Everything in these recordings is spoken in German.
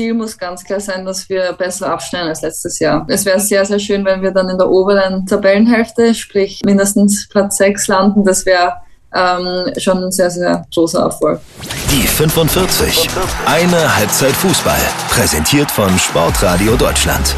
Ziel muss ganz klar sein, dass wir besser abschneiden als letztes Jahr. Es wäre sehr, sehr schön, wenn wir dann in der oberen Tabellenhälfte, sprich mindestens Platz 6 landen. Das wäre ähm, schon ein sehr, sehr großer Erfolg. Die 45. Eine Halbzeit Fußball. Präsentiert von Sportradio Deutschland.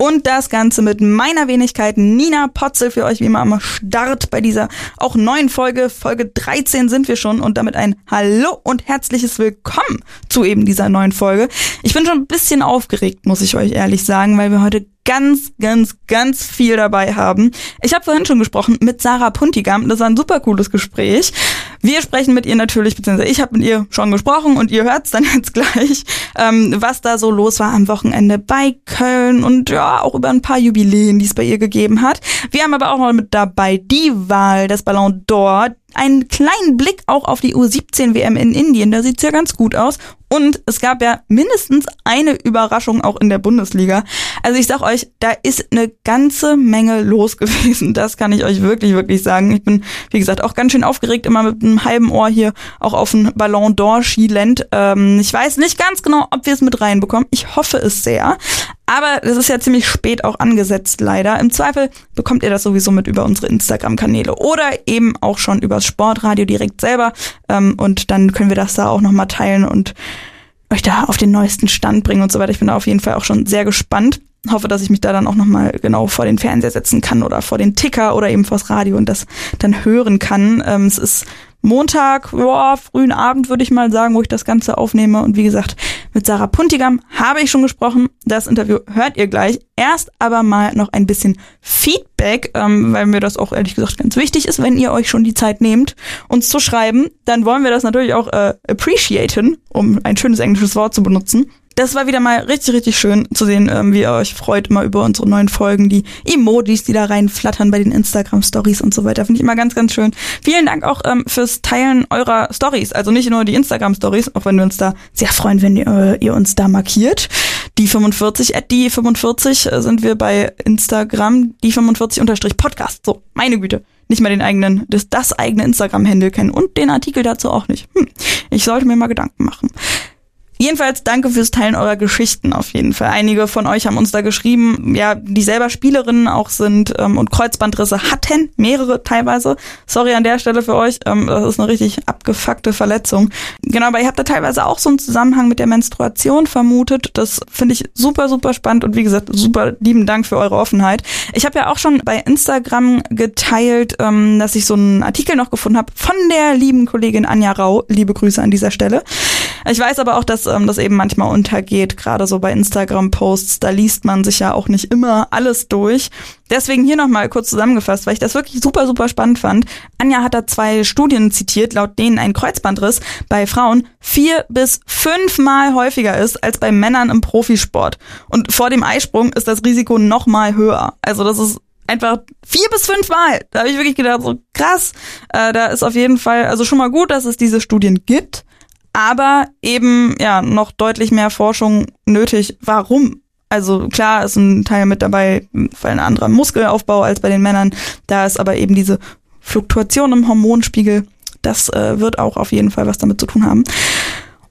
Und das Ganze mit meiner Wenigkeit Nina Potzel für euch wie immer am Start bei dieser auch neuen Folge. Folge 13 sind wir schon und damit ein Hallo und herzliches Willkommen zu eben dieser neuen Folge. Ich bin schon ein bisschen aufgeregt, muss ich euch ehrlich sagen, weil wir heute ganz, ganz, ganz viel dabei haben. Ich habe vorhin schon gesprochen mit Sarah Puntigam. Das war ein super cooles Gespräch. Wir sprechen mit ihr natürlich, beziehungsweise ich habe mit ihr schon gesprochen und ihr hört's dann jetzt gleich, ähm, was da so los war am Wochenende bei Köln und ja, auch über ein paar Jubiläen, die es bei ihr gegeben hat. Wir haben aber auch noch mit dabei die Wahl des Ballon d'Or, einen kleinen Blick auch auf die U17 WM in Indien, da sieht's ja ganz gut aus. Und es gab ja mindestens eine Überraschung auch in der Bundesliga. Also ich sag euch, da ist eine ganze Menge los gewesen. Das kann ich euch wirklich, wirklich sagen. Ich bin, wie gesagt, auch ganz schön aufgeregt, immer mit einem halben Ohr hier auch auf ein Ballon d'Or Skilend. Ähm, ich weiß nicht ganz genau, ob wir es mit reinbekommen. Ich hoffe es sehr. Aber das ist ja ziemlich spät auch angesetzt, leider. Im Zweifel bekommt ihr das sowieso mit über unsere Instagram-Kanäle oder eben auch schon übers Sportradio direkt selber. Ähm, und dann können wir das da auch nochmal teilen und euch da auf den neuesten Stand bringen und so weiter. Ich bin da auf jeden Fall auch schon sehr gespannt. Hoffe, dass ich mich da dann auch nochmal genau vor den Fernseher setzen kann oder vor den Ticker oder eben vors Radio und das dann hören kann. Ähm, es ist Montag, boah, frühen Abend würde ich mal sagen, wo ich das Ganze aufnehme. Und wie gesagt, mit Sarah Puntigam habe ich schon gesprochen. Das Interview hört ihr gleich. Erst aber mal noch ein bisschen Feedback, ähm, weil mir das auch ehrlich gesagt ganz wichtig ist, wenn ihr euch schon die Zeit nehmt, uns zu schreiben. Dann wollen wir das natürlich auch äh, appreciaten, um ein schönes englisches Wort zu benutzen das war wieder mal richtig, richtig schön zu sehen, ähm, wie ihr euch freut immer über unsere neuen Folgen, die Emojis, die da reinflattern bei den Instagram-Stories und so weiter. Finde ich immer ganz, ganz schön. Vielen Dank auch ähm, fürs Teilen eurer Stories. Also nicht nur die Instagram-Stories, auch wenn wir uns da sehr freuen, wenn ihr, äh, ihr uns da markiert. Die 45, at die 45 äh, sind wir bei Instagram, die 45 unterstrich Podcast. So, meine Güte nicht mal den eigenen, das, das eigene Instagram-Handle kennen und den Artikel dazu auch nicht. Hm, ich sollte mir mal Gedanken machen. Jedenfalls danke fürs Teilen eurer Geschichten auf jeden Fall. Einige von euch haben uns da geschrieben, ja, die selber Spielerinnen auch sind ähm, und Kreuzbandrisse hatten, mehrere teilweise. Sorry an der Stelle für euch, ähm, das ist eine richtig abgefuckte Verletzung. Genau, aber ihr habt da teilweise auch so einen Zusammenhang mit der Menstruation vermutet. Das finde ich super, super spannend und wie gesagt, super lieben Dank für eure Offenheit. Ich habe ja auch schon bei Instagram geteilt, ähm, dass ich so einen Artikel noch gefunden habe von der lieben Kollegin Anja Rau. Liebe Grüße an dieser Stelle. Ich weiß aber auch, dass ähm, das eben manchmal untergeht, gerade so bei Instagram-Posts, da liest man sich ja auch nicht immer alles durch. Deswegen hier nochmal kurz zusammengefasst, weil ich das wirklich super, super spannend fand. Anja hat da zwei Studien zitiert, laut denen ein Kreuzbandriss bei Frauen vier bis fünfmal häufiger ist als bei Männern im Profisport. Und vor dem Eisprung ist das Risiko nochmal höher. Also das ist einfach vier bis fünfmal. Da habe ich wirklich gedacht, so krass. Äh, da ist auf jeden Fall, also schon mal gut, dass es diese Studien gibt aber eben ja noch deutlich mehr Forschung nötig. Warum? Also klar ist ein Teil mit dabei, weil ein anderer Muskelaufbau als bei den Männern. Da ist aber eben diese Fluktuation im Hormonspiegel. Das äh, wird auch auf jeden Fall was damit zu tun haben.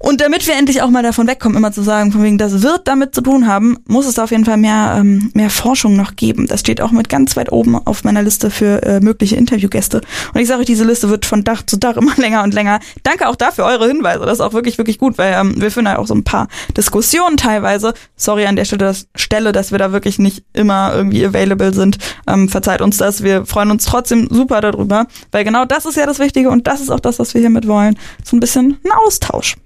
Und damit wir endlich auch mal davon wegkommen, immer zu sagen, von wegen, das wird damit zu tun haben, muss es da auf jeden Fall mehr, ähm, mehr Forschung noch geben. Das steht auch mit ganz weit oben auf meiner Liste für äh, mögliche Interviewgäste. Und ich sage euch, diese Liste wird von Dach zu Dach immer länger und länger. Danke auch dafür eure Hinweise. Das ist auch wirklich, wirklich gut, weil ähm, wir führen ja auch so ein paar Diskussionen teilweise. Sorry an der Stelle, dass, Stelle, dass wir da wirklich nicht immer irgendwie available sind. Ähm, verzeiht uns das. Wir freuen uns trotzdem super darüber, weil genau das ist ja das Wichtige und das ist auch das, was wir hiermit wollen. So ein bisschen ein Austausch.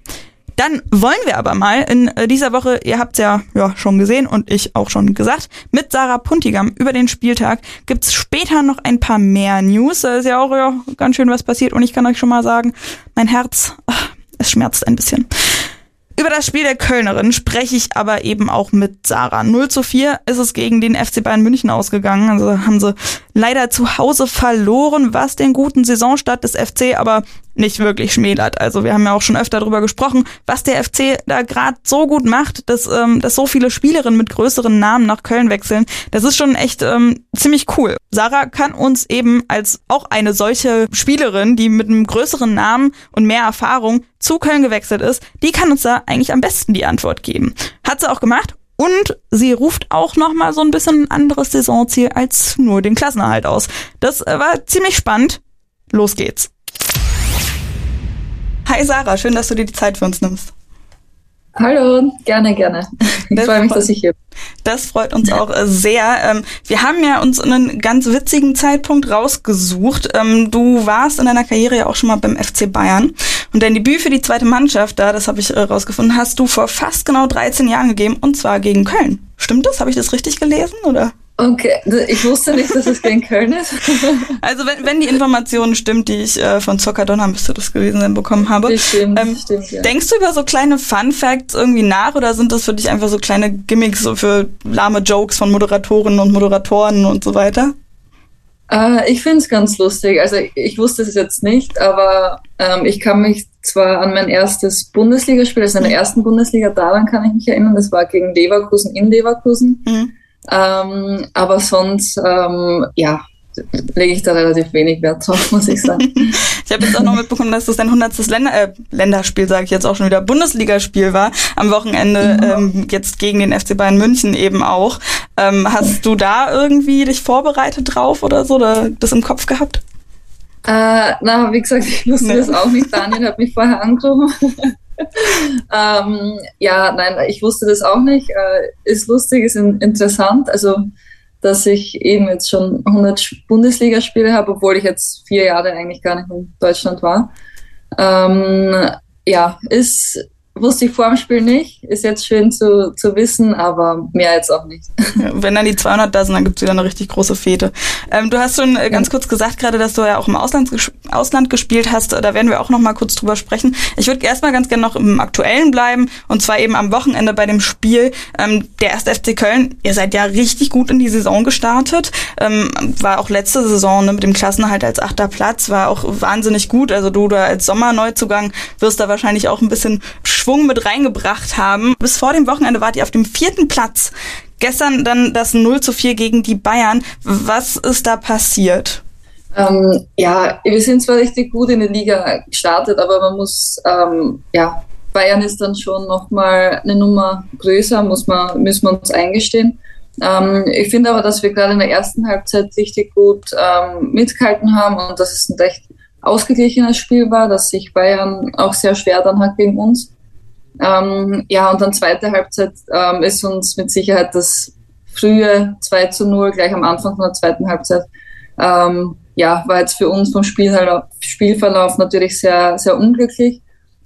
Dann wollen wir aber mal in äh, dieser Woche, ihr habt es ja, ja schon gesehen und ich auch schon gesagt, mit Sarah Puntigam über den Spieltag gibt's später noch ein paar mehr News. Da ist ja auch ja, ganz schön was passiert und ich kann euch schon mal sagen, mein Herz, ach, es schmerzt ein bisschen. Über das Spiel der Kölnerin spreche ich aber eben auch mit Sarah. 0 zu 4 ist es gegen den FC Bayern München ausgegangen. Also haben sie leider zu Hause verloren, was den guten Saisonstart des FC aber nicht wirklich schmälert. Also wir haben ja auch schon öfter darüber gesprochen, was der FC da gerade so gut macht, dass, ähm, dass so viele Spielerinnen mit größeren Namen nach Köln wechseln. Das ist schon echt ähm, ziemlich cool. Sarah kann uns eben als auch eine solche Spielerin, die mit einem größeren Namen und mehr Erfahrung zu Köln gewechselt ist, die kann uns da eigentlich am besten die Antwort geben. Hat sie auch gemacht und sie ruft auch noch mal so ein bisschen ein anderes Saisonziel als nur den Klassenerhalt aus. Das äh, war ziemlich spannend. Los geht's. Hi Sarah, schön, dass du dir die Zeit für uns nimmst. Hallo, gerne, gerne. Ich freue mich, dass ich hier bin. Das freut uns auch äh, sehr. Ähm, wir haben ja uns einen ganz witzigen Zeitpunkt rausgesucht. Ähm, du warst in deiner Karriere ja auch schon mal beim FC Bayern. Und dein Debüt für die zweite Mannschaft, da, das habe ich äh, rausgefunden, hast du vor fast genau 13 Jahren gegeben und zwar gegen Köln. Stimmt das? Habe ich das richtig gelesen oder? Okay, ich wusste nicht, dass es gegen Köln ist. Also wenn, wenn die Information stimmt, die ich äh, von Zockerdonner müsste das gewesen sein bekommen habe. Das stimmt, ähm, stimmt, ja. Denkst du über so kleine Fun Facts irgendwie nach oder sind das für dich einfach so kleine Gimmicks so für lahme Jokes von Moderatorinnen und Moderatoren und so weiter? Äh, ich finde es ganz lustig. Also ich wusste es jetzt nicht, aber ähm, ich kann mich zwar an mein erstes Bundesligaspiel, also in der ersten Bundesliga, daran kann ich mich erinnern, das war gegen Leverkusen in Leverkusen. Mhm. Ähm, aber sonst, ähm, ja, lege ich da relativ wenig Wert drauf, muss ich sagen. ich habe jetzt auch noch mitbekommen, dass das dein 100. Länder, äh, Länderspiel, sage ich jetzt auch schon wieder, Bundesligaspiel war am Wochenende, ja. ähm, jetzt gegen den FC Bayern München eben auch. Ähm, hast du da irgendwie dich vorbereitet drauf oder so, oder das im Kopf gehabt? Äh, na, wie gesagt, ich wusste nee. das auch nicht. Daniel hat mich vorher angerufen. ähm, ja, nein, ich wusste das auch nicht. Äh, ist lustig, ist in, interessant. Also, dass ich eben jetzt schon 100 Bundesligaspiele habe, obwohl ich jetzt vier Jahre eigentlich gar nicht in Deutschland war. Ähm, ja, ist Wusste ich vor dem Spiel nicht. Ist jetzt schön zu, zu wissen, aber mehr jetzt auch nicht. Ja, wenn dann die 200 da sind, dann gibt's wieder eine richtig große Fete. Ähm, du hast schon äh, ganz ja. kurz gesagt gerade, dass du ja auch im Ausland, Ausland gespielt hast. Da werden wir auch noch mal kurz drüber sprechen. Ich würde erstmal ganz gerne noch im Aktuellen bleiben und zwar eben am Wochenende bei dem Spiel ähm, der 1. FC Köln. Ihr seid ja richtig gut in die Saison gestartet. Ähm, war auch letzte Saison ne, mit dem Klassenhalt als achter Platz. War auch wahnsinnig gut. Also du da als Sommerneuzugang wirst da wahrscheinlich auch ein bisschen Schwung mit reingebracht haben. Bis vor dem Wochenende wart ihr auf dem vierten Platz. Gestern dann das 0 zu 4 gegen die Bayern. Was ist da passiert? Ähm, ja, wir sind zwar richtig gut in der Liga gestartet, aber man muss, ähm, ja, Bayern ist dann schon nochmal eine Nummer größer, muss man, müssen wir uns eingestehen. Ähm, ich finde aber, dass wir gerade in der ersten Halbzeit richtig gut ähm, mitgehalten haben und dass es ein recht ausgeglichenes Spiel war, dass sich Bayern auch sehr schwer dann hat gegen uns. Ähm, ja, und dann zweite Halbzeit ähm, ist uns mit Sicherheit das frühe 2 zu 0 gleich am Anfang von der zweiten Halbzeit. Ähm, ja, war jetzt für uns vom Spielverlauf, natürlich sehr, sehr unglücklich.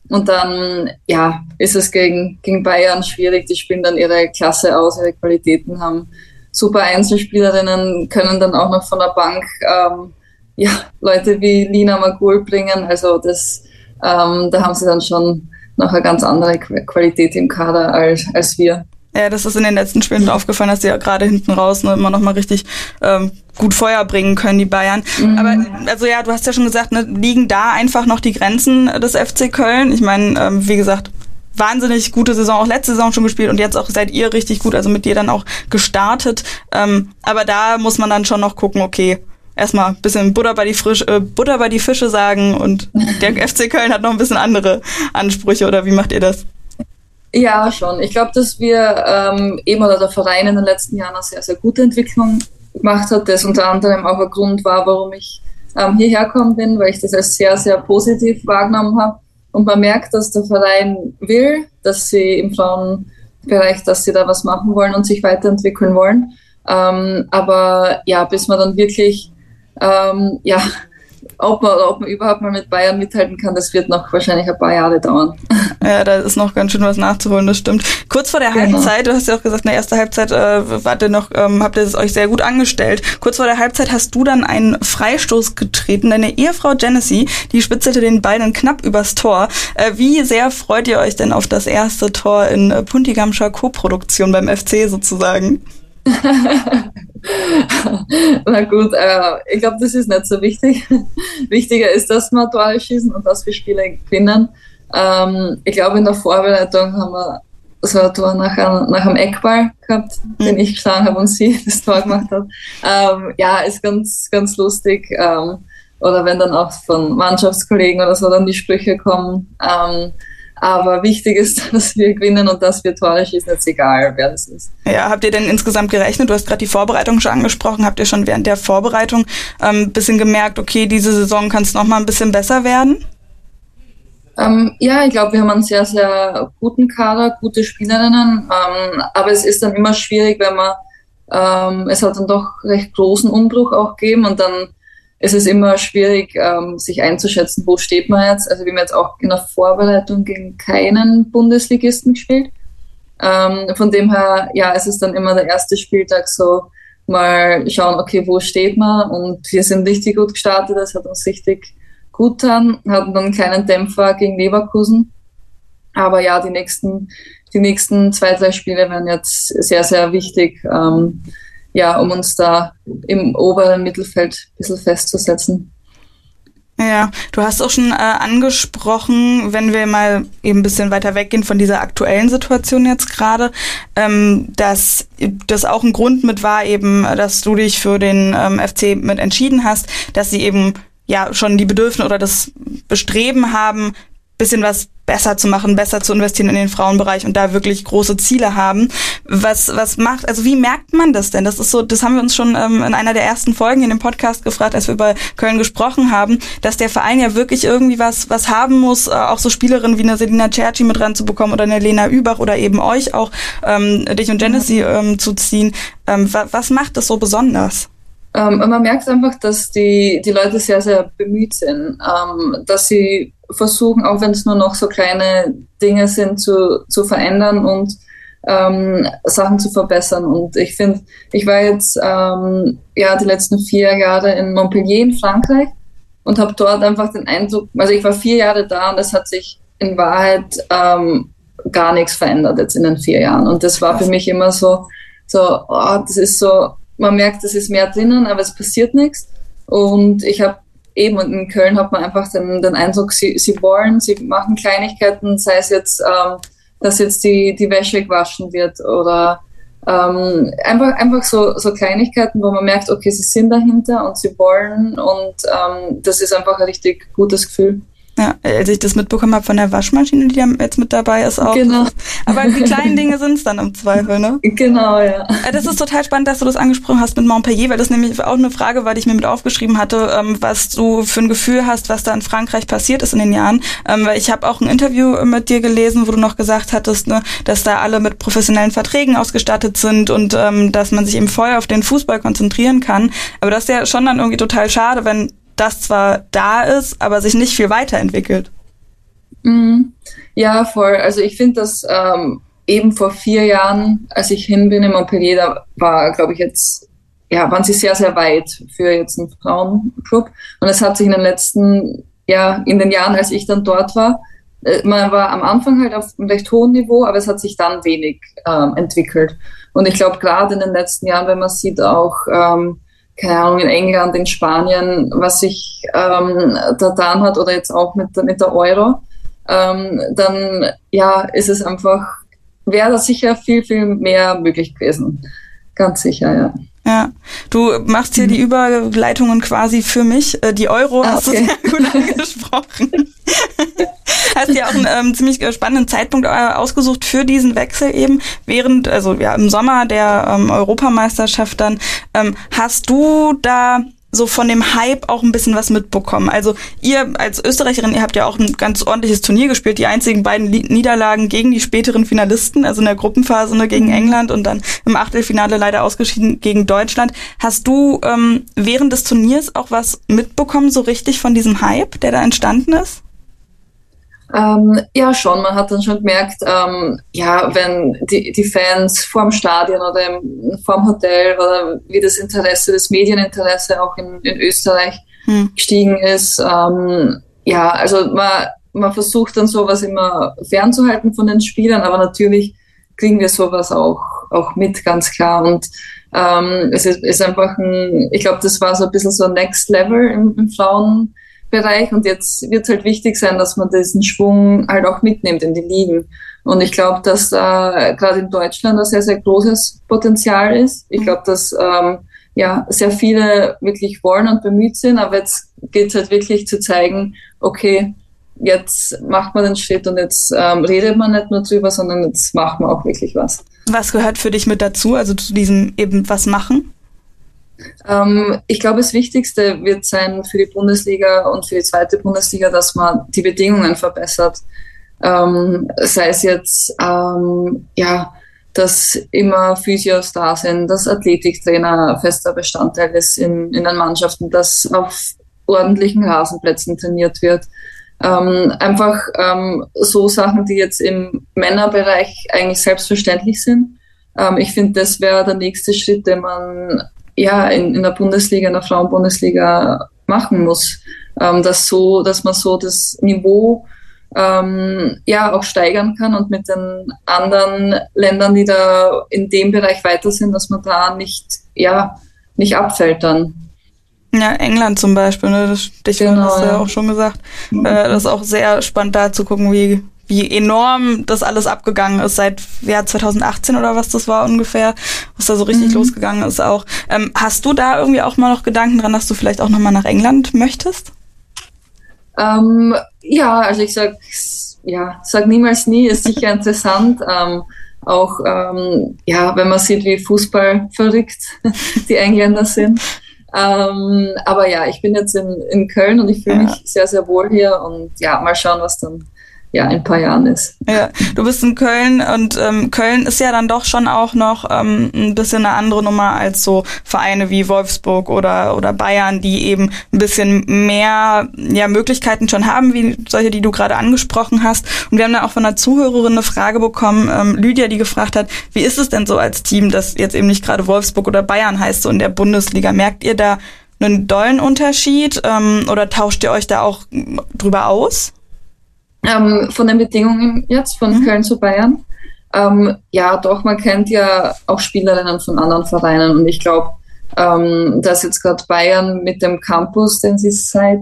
Und dann, ja, ist es gegen, gegen Bayern schwierig. Die spielen dann ihre Klasse aus, ihre Qualitäten haben super Einzelspielerinnen, können dann auch noch von der Bank, ähm, ja, Leute wie Lina Magul bringen. Also das, ähm, da haben sie dann schon noch eine ganz andere Qualität im Kader als, als wir. Ja, das ist in den letzten Spielen aufgefallen, dass sie ja gerade hinten raus ne, immer noch mal richtig ähm, gut Feuer bringen können, die Bayern. Mhm. Aber also ja, du hast ja schon gesagt, ne, liegen da einfach noch die Grenzen des FC Köln? Ich meine, ähm, wie gesagt, wahnsinnig gute Saison, auch letzte Saison schon gespielt und jetzt auch seid ihr richtig gut, also mit dir dann auch gestartet. Ähm, aber da muss man dann schon noch gucken, okay, erstmal ein bisschen Butter bei die, Frisch, äh, Butter bei die Fische sagen und der FC Köln hat noch ein bisschen andere Ansprüche oder wie macht ihr das? Ja, schon. Ich glaube, dass wir ähm, eben oder der Verein in den letzten Jahren eine sehr, sehr gute Entwicklung gemacht hat, das unter anderem auch ein Grund war, warum ich ähm, hierher gekommen bin, weil ich das als sehr, sehr positiv wahrgenommen habe. Und man merkt, dass der Verein will, dass sie im Frauenbereich, dass sie da was machen wollen und sich weiterentwickeln wollen. Ähm, aber ja, bis man dann wirklich ähm, ja, ob man, ob man überhaupt mal mit Bayern mithalten kann, das wird noch wahrscheinlich ein paar Jahre dauern. Ja, da ist noch ganz schön was nachzuholen, das stimmt. Kurz vor der genau. Halbzeit, du hast ja auch gesagt, in der ersten Halbzeit äh, wart ihr noch, ähm, habt ihr es euch sehr gut angestellt. Kurz vor der Halbzeit hast du dann einen Freistoß getreten. Deine Ehefrau Genesee, die spitzelte den Ball knapp übers Tor. Äh, wie sehr freut ihr euch denn auf das erste Tor in äh, Puntigamscher Co-Produktion beim FC sozusagen? Na gut, äh, ich glaube, das ist nicht so wichtig. Wichtiger ist, dass wir Tore schießen und dass wir Spiele gewinnen. Ähm, ich glaube, in der Vorbereitung haben wir so ein Tor nach, einem, nach einem Eckball gehabt, mhm. den ich geschlagen habe und sie das Tor gemacht hat. Ähm, ja, ist ganz, ganz lustig. Ähm, oder wenn dann auch von Mannschaftskollegen oder so dann die Sprüche kommen. Ähm, aber wichtig ist, dass wir gewinnen und dass wir Tore schießen, jetzt egal, wer das ist. Ja, habt ihr denn insgesamt gerechnet? Du hast gerade die Vorbereitung schon angesprochen. Habt ihr schon während der Vorbereitung ein ähm, bisschen gemerkt, okay, diese Saison kann es noch mal ein bisschen besser werden? Ähm, ja, ich glaube, wir haben einen sehr, sehr guten Kader, gute Spielerinnen. Ähm, aber es ist dann immer schwierig, wenn man, ähm, es hat dann doch recht großen Umbruch auch gegeben und dann es ist immer schwierig, ähm, sich einzuschätzen, wo steht man jetzt. Also wir haben jetzt auch in der Vorbereitung gegen keinen Bundesligisten gespielt. Ähm, von dem her, ja, es ist dann immer der erste Spieltag so, mal schauen, okay, wo steht man? Und wir sind richtig gut gestartet, das hat uns richtig gut getan, hatten dann einen kleinen Dämpfer gegen Leverkusen. Aber ja, die nächsten, die nächsten zwei, drei Spiele werden jetzt sehr, sehr wichtig. Ähm, ja, um uns da im oberen Mittelfeld ein bisschen festzusetzen. Ja, du hast auch schon äh, angesprochen, wenn wir mal eben ein bisschen weiter weggehen von dieser aktuellen Situation jetzt gerade, ähm, dass das auch ein Grund mit war eben, dass du dich für den ähm, FC mit entschieden hast, dass sie eben ja schon die Bedürfnisse oder das Bestreben haben, bisschen was besser zu machen, besser zu investieren in den Frauenbereich und da wirklich große Ziele haben. Was, was macht, also wie merkt man das denn? Das ist so, das haben wir uns schon ähm, in einer der ersten Folgen in dem Podcast gefragt, als wir über Köln gesprochen haben, dass der Verein ja wirklich irgendwie was, was haben muss, äh, auch so Spielerinnen wie eine Selina Cerci mit ranzubekommen oder eine Lena Übach oder eben euch auch, ähm, dich und Genesee ähm, zu ziehen. Ähm, wa was macht das so besonders? Ähm, man merkt einfach, dass die, die Leute sehr, sehr bemüht sind, ähm, dass sie versuchen, auch wenn es nur noch so kleine Dinge sind, zu, zu verändern und ähm, Sachen zu verbessern. Und ich finde, ich war jetzt ähm, ja die letzten vier Jahre in Montpellier in Frankreich und habe dort einfach den Eindruck, also ich war vier Jahre da und es hat sich in Wahrheit ähm, gar nichts verändert jetzt in den vier Jahren. Und das war für mich immer so, so, oh, das ist so, man merkt, es ist mehr drinnen, aber es passiert nichts. Und ich habe eben und in Köln hat man einfach den, den Eindruck, sie, sie wollen, sie machen Kleinigkeiten, sei es jetzt, ähm, dass jetzt die, die Wäsche gewaschen wird oder ähm, einfach, einfach so, so Kleinigkeiten, wo man merkt, okay, sie sind dahinter und sie wollen und ähm, das ist einfach ein richtig gutes Gefühl. Ja, als ich das mitbekommen habe von der Waschmaschine, die jetzt mit dabei ist auch. Genau. Aber die kleinen Dinge sind es dann im Zweifel, ne? Genau, ja. Äh, das ist total spannend, dass du das angesprochen hast mit Montpellier, weil das nämlich auch eine Frage war, die ich mir mit aufgeschrieben hatte, ähm, was du für ein Gefühl hast, was da in Frankreich passiert ist in den Jahren. Ähm, weil ich habe auch ein Interview mit dir gelesen, wo du noch gesagt hattest, ne, dass da alle mit professionellen Verträgen ausgestattet sind und ähm, dass man sich eben voll auf den Fußball konzentrieren kann. Aber das ist ja schon dann irgendwie total schade, wenn das zwar da ist, aber sich nicht viel weiterentwickelt. Mhm. Ja, voll. Also ich finde, dass ähm, eben vor vier Jahren, als ich hin bin in Montpellier, da war, glaube ich, jetzt, ja, waren sie sehr, sehr weit für jetzt einen Frauenclub. Und es hat sich in den letzten, ja, in den Jahren, als ich dann dort war, äh, man war am Anfang halt auf einem recht hohen Niveau, aber es hat sich dann wenig ähm, entwickelt. Und ich glaube, gerade in den letzten Jahren, wenn man sieht, auch ähm, keine Ahnung, in England, in Spanien, was sich ähm, da getan hat oder jetzt auch mit, mit der Euro, ähm, dann ja, ist es einfach, wäre da sicher viel, viel mehr möglich gewesen. Ganz sicher, ja. Ja, du machst hier die Überleitungen quasi für mich. Äh, die Euro ah, hast okay. du sehr gut angesprochen. hast ja auch einen ähm, ziemlich spannenden Zeitpunkt äh, ausgesucht für diesen Wechsel eben. Während, also ja, im Sommer der ähm, Europameisterschaft dann, ähm, hast du da so von dem Hype auch ein bisschen was mitbekommen. Also ihr als Österreicherin, ihr habt ja auch ein ganz ordentliches Turnier gespielt, die einzigen beiden Niederlagen gegen die späteren Finalisten, also in der Gruppenphase ne, gegen mhm. England und dann im Achtelfinale leider ausgeschieden gegen Deutschland. Hast du ähm, während des Turniers auch was mitbekommen, so richtig von diesem Hype, der da entstanden ist? Ähm, ja, schon. Man hat dann schon gemerkt, ähm, ja, wenn die, die Fans vorm Stadion oder im, vorm Hotel oder wie das Interesse, das Medieninteresse auch in, in Österreich hm. gestiegen ist. Ähm, ja, also man, man versucht dann sowas immer fernzuhalten von den Spielern, aber natürlich kriegen wir sowas auch auch mit, ganz klar. Und ähm, es ist, ist einfach ein, ich glaube, das war so ein bisschen so Next Level im, im Frauenbereich und jetzt wird halt wichtig sein, dass man diesen Schwung halt auch mitnimmt in die Ligen. Und ich glaube, dass da äh, gerade in Deutschland ein sehr, sehr großes Potenzial ist. Ich glaube, dass ähm, ja sehr viele wirklich wollen und bemüht sind, aber jetzt geht es halt wirklich zu zeigen, okay, jetzt macht man den Schritt und jetzt ähm, redet man nicht nur drüber, sondern jetzt macht man auch wirklich was. Was gehört für dich mit dazu, also zu diesem eben was machen? Ähm, ich glaube, das Wichtigste wird sein für die Bundesliga und für die zweite Bundesliga, dass man die Bedingungen verbessert. Ähm, sei es jetzt, ähm, ja, dass immer Physios da sind, dass Athletiktrainer fester Bestandteil ist in, in den Mannschaften, dass auf ordentlichen Rasenplätzen trainiert wird, ähm, einfach ähm, so Sachen, die jetzt im Männerbereich eigentlich selbstverständlich sind. Ähm, ich finde, das wäre der nächste Schritt, den man ja in, in der Bundesliga, in der Frauenbundesliga machen muss. Ähm, dass so, dass man so das Niveau ähm, ja auch steigern kann und mit den anderen Ländern, die da in dem Bereich weiter sind, dass man da nicht ja nicht abfällt dann. Ja, England zum Beispiel, ne? das Stichwort genau, hast du ja auch schon gesagt. Mhm. Äh, das ist auch sehr spannend da zu gucken, wie, wie enorm das alles abgegangen ist seit ja, 2018 oder was das war ungefähr, was da so richtig mhm. losgegangen ist auch. Ähm, hast du da irgendwie auch mal noch Gedanken dran, dass du vielleicht auch nochmal nach England möchtest? Ähm, ja, also ich sag, ja, sag niemals nie, ist sicher interessant. Ähm, auch ähm, ja, wenn man sieht, wie Fußball verrückt die Engländer sind. Ähm, aber ja, ich bin jetzt in, in Köln und ich fühle ja. mich sehr, sehr wohl hier und ja, mal schauen, was dann ja, in ein paar Jahren ist. Ja, du bist in Köln und ähm, Köln ist ja dann doch schon auch noch ähm, ein bisschen eine andere Nummer als so Vereine wie Wolfsburg oder oder Bayern, die eben ein bisschen mehr ja Möglichkeiten schon haben, wie solche, die du gerade angesprochen hast. Und wir haben da auch von einer Zuhörerin eine Frage bekommen, ähm, Lydia, die gefragt hat, wie ist es denn so als Team, das jetzt eben nicht gerade Wolfsburg oder Bayern heißt, so in der Bundesliga? Merkt ihr da einen dollen Unterschied ähm, oder tauscht ihr euch da auch drüber aus? Ähm, von den Bedingungen jetzt von mhm. Köln zu Bayern. Ähm, ja, doch, man kennt ja auch Spielerinnen von anderen Vereinen und ich glaube, ähm, dass jetzt gerade Bayern mit dem Campus, den sie seit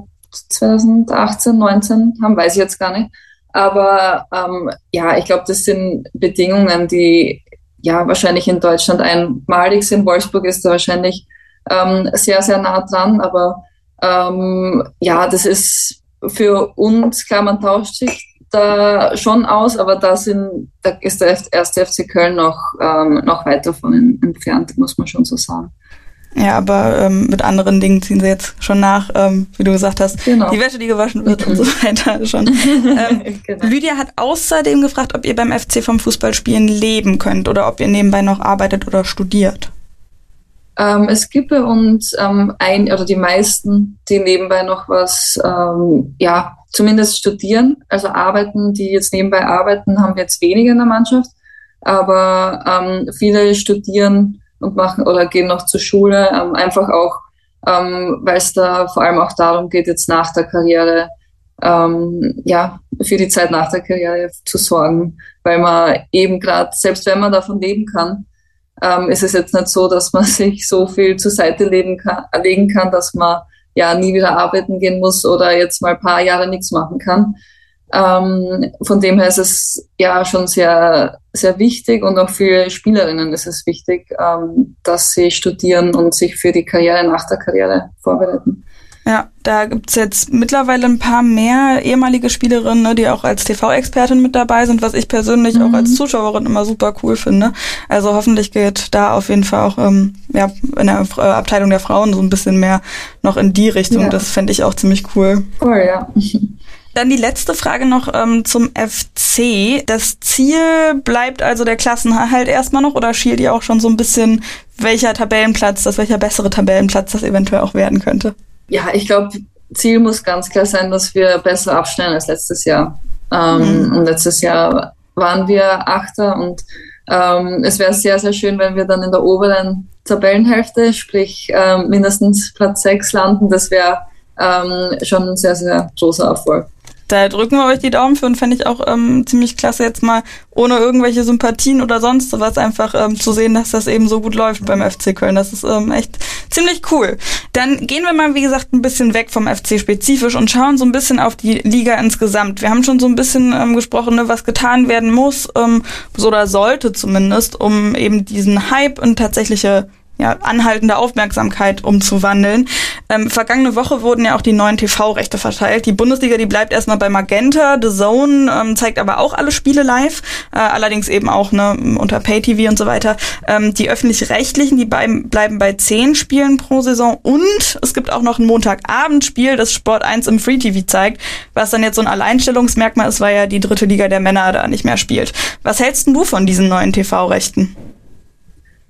2018, 19 haben, weiß ich jetzt gar nicht. Aber ähm, ja, ich glaube, das sind Bedingungen, die ja wahrscheinlich in Deutschland einmalig sind. Wolfsburg ist da wahrscheinlich ähm, sehr, sehr nah dran, aber ähm, ja, das ist für uns, klar, man tauscht sich da schon aus, aber da, sind, da ist der erste FC Köln noch, ähm, noch weit davon entfernt, muss man schon so sagen. Ja, aber ähm, mit anderen Dingen ziehen sie jetzt schon nach, ähm, wie du gesagt hast. Genau. Die Wäsche, die gewaschen wird und so weiter schon. Ähm, genau. Lydia hat außerdem gefragt, ob ihr beim FC vom Fußballspielen leben könnt oder ob ihr nebenbei noch arbeitet oder studiert. Ähm, es gibt bei uns ähm, ein oder die meisten, die nebenbei noch was, ähm, ja, zumindest studieren, also arbeiten, die jetzt nebenbei arbeiten, haben wir jetzt weniger in der Mannschaft, aber ähm, viele studieren und machen oder gehen noch zur Schule, ähm, einfach auch, ähm, weil es da vor allem auch darum geht, jetzt nach der Karriere, ja, für die Zeit nach der Karriere zu sorgen, weil man eben gerade, selbst wenn man davon leben kann, ähm, ist es jetzt nicht so, dass man sich so viel zur Seite kann, legen kann, dass man ja nie wieder arbeiten gehen muss oder jetzt mal ein paar Jahre nichts machen kann. Ähm, von dem her ist es ja schon sehr, sehr wichtig und auch für Spielerinnen ist es wichtig, ähm, dass sie studieren und sich für die Karriere nach der Karriere vorbereiten. Ja, da gibt's jetzt mittlerweile ein paar mehr ehemalige Spielerinnen, ne, die auch als TV-Expertin mit dabei sind, was ich persönlich mhm. auch als Zuschauerin immer super cool finde. Also hoffentlich geht da auf jeden Fall auch ähm, ja, in der äh, Abteilung der Frauen so ein bisschen mehr noch in die Richtung. Ja. Das fände ich auch ziemlich cool. Cool, ja. Dann die letzte Frage noch ähm, zum FC. Das Ziel bleibt also der Klassenerhalt erstmal noch oder schielt ihr auch schon so ein bisschen, welcher Tabellenplatz das, welcher bessere Tabellenplatz das eventuell auch werden könnte? Ja, ich glaube, Ziel muss ganz klar sein, dass wir besser abschneiden als letztes Jahr. Ähm, mhm. Und letztes Jahr waren wir Achter und ähm, es wäre sehr, sehr schön, wenn wir dann in der oberen Tabellenhälfte, sprich ähm, mindestens Platz 6 landen. Das wäre ähm, schon ein sehr, sehr großer Erfolg. Da drücken wir euch die Daumen für und fände ich auch ähm, ziemlich klasse, jetzt mal ohne irgendwelche Sympathien oder sonst was einfach ähm, zu sehen, dass das eben so gut läuft beim FC Köln. Das ist ähm, echt ziemlich cool. Dann gehen wir mal, wie gesagt, ein bisschen weg vom FC spezifisch und schauen so ein bisschen auf die Liga insgesamt. Wir haben schon so ein bisschen ähm, gesprochen, ne, was getan werden muss ähm, oder sollte zumindest, um eben diesen Hype und tatsächliche ja, anhaltende Aufmerksamkeit umzuwandeln. Ähm, vergangene Woche wurden ja auch die neuen TV-Rechte verteilt. Die Bundesliga, die bleibt erstmal bei Magenta, The Zone ähm, zeigt aber auch alle Spiele live, äh, allerdings eben auch ne, unter Pay-TV und so weiter. Ähm, die öffentlich-rechtlichen, die bleiben bei zehn Spielen pro Saison und es gibt auch noch ein Montagabendspiel, das Sport 1 im Free-TV zeigt, was dann jetzt so ein Alleinstellungsmerkmal ist, weil ja die dritte Liga der Männer da nicht mehr spielt. Was hältst du von diesen neuen TV-Rechten?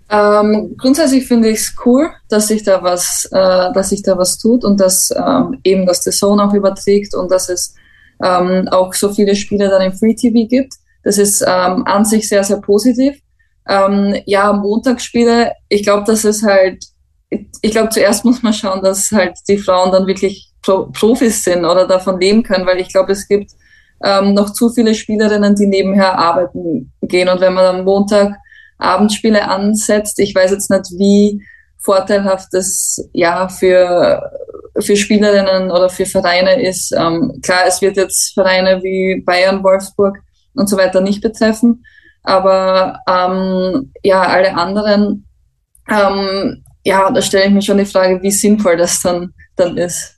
Ähm, grundsätzlich finde ich es cool, dass sich da was, äh, dass sich da was tut und dass ähm, eben das The Zone auch überträgt und dass es ähm, auch so viele Spiele dann im Free TV gibt. Das ist ähm, an sich sehr, sehr positiv. Ähm, ja, Montagsspiele, ich glaube, dass es halt, ich glaube, zuerst muss man schauen, dass halt die Frauen dann wirklich Pro Profis sind oder davon leben können, weil ich glaube, es gibt ähm, noch zu viele Spielerinnen, die nebenher arbeiten gehen. Und wenn man am Montag Abendspiele ansetzt. Ich weiß jetzt nicht, wie vorteilhaft das ja für, für Spielerinnen oder für Vereine ist. Ähm, klar, es wird jetzt Vereine wie Bayern, Wolfsburg und so weiter nicht betreffen, aber ähm, ja, alle anderen, ähm, ja, da stelle ich mir schon die Frage, wie sinnvoll das dann, dann ist.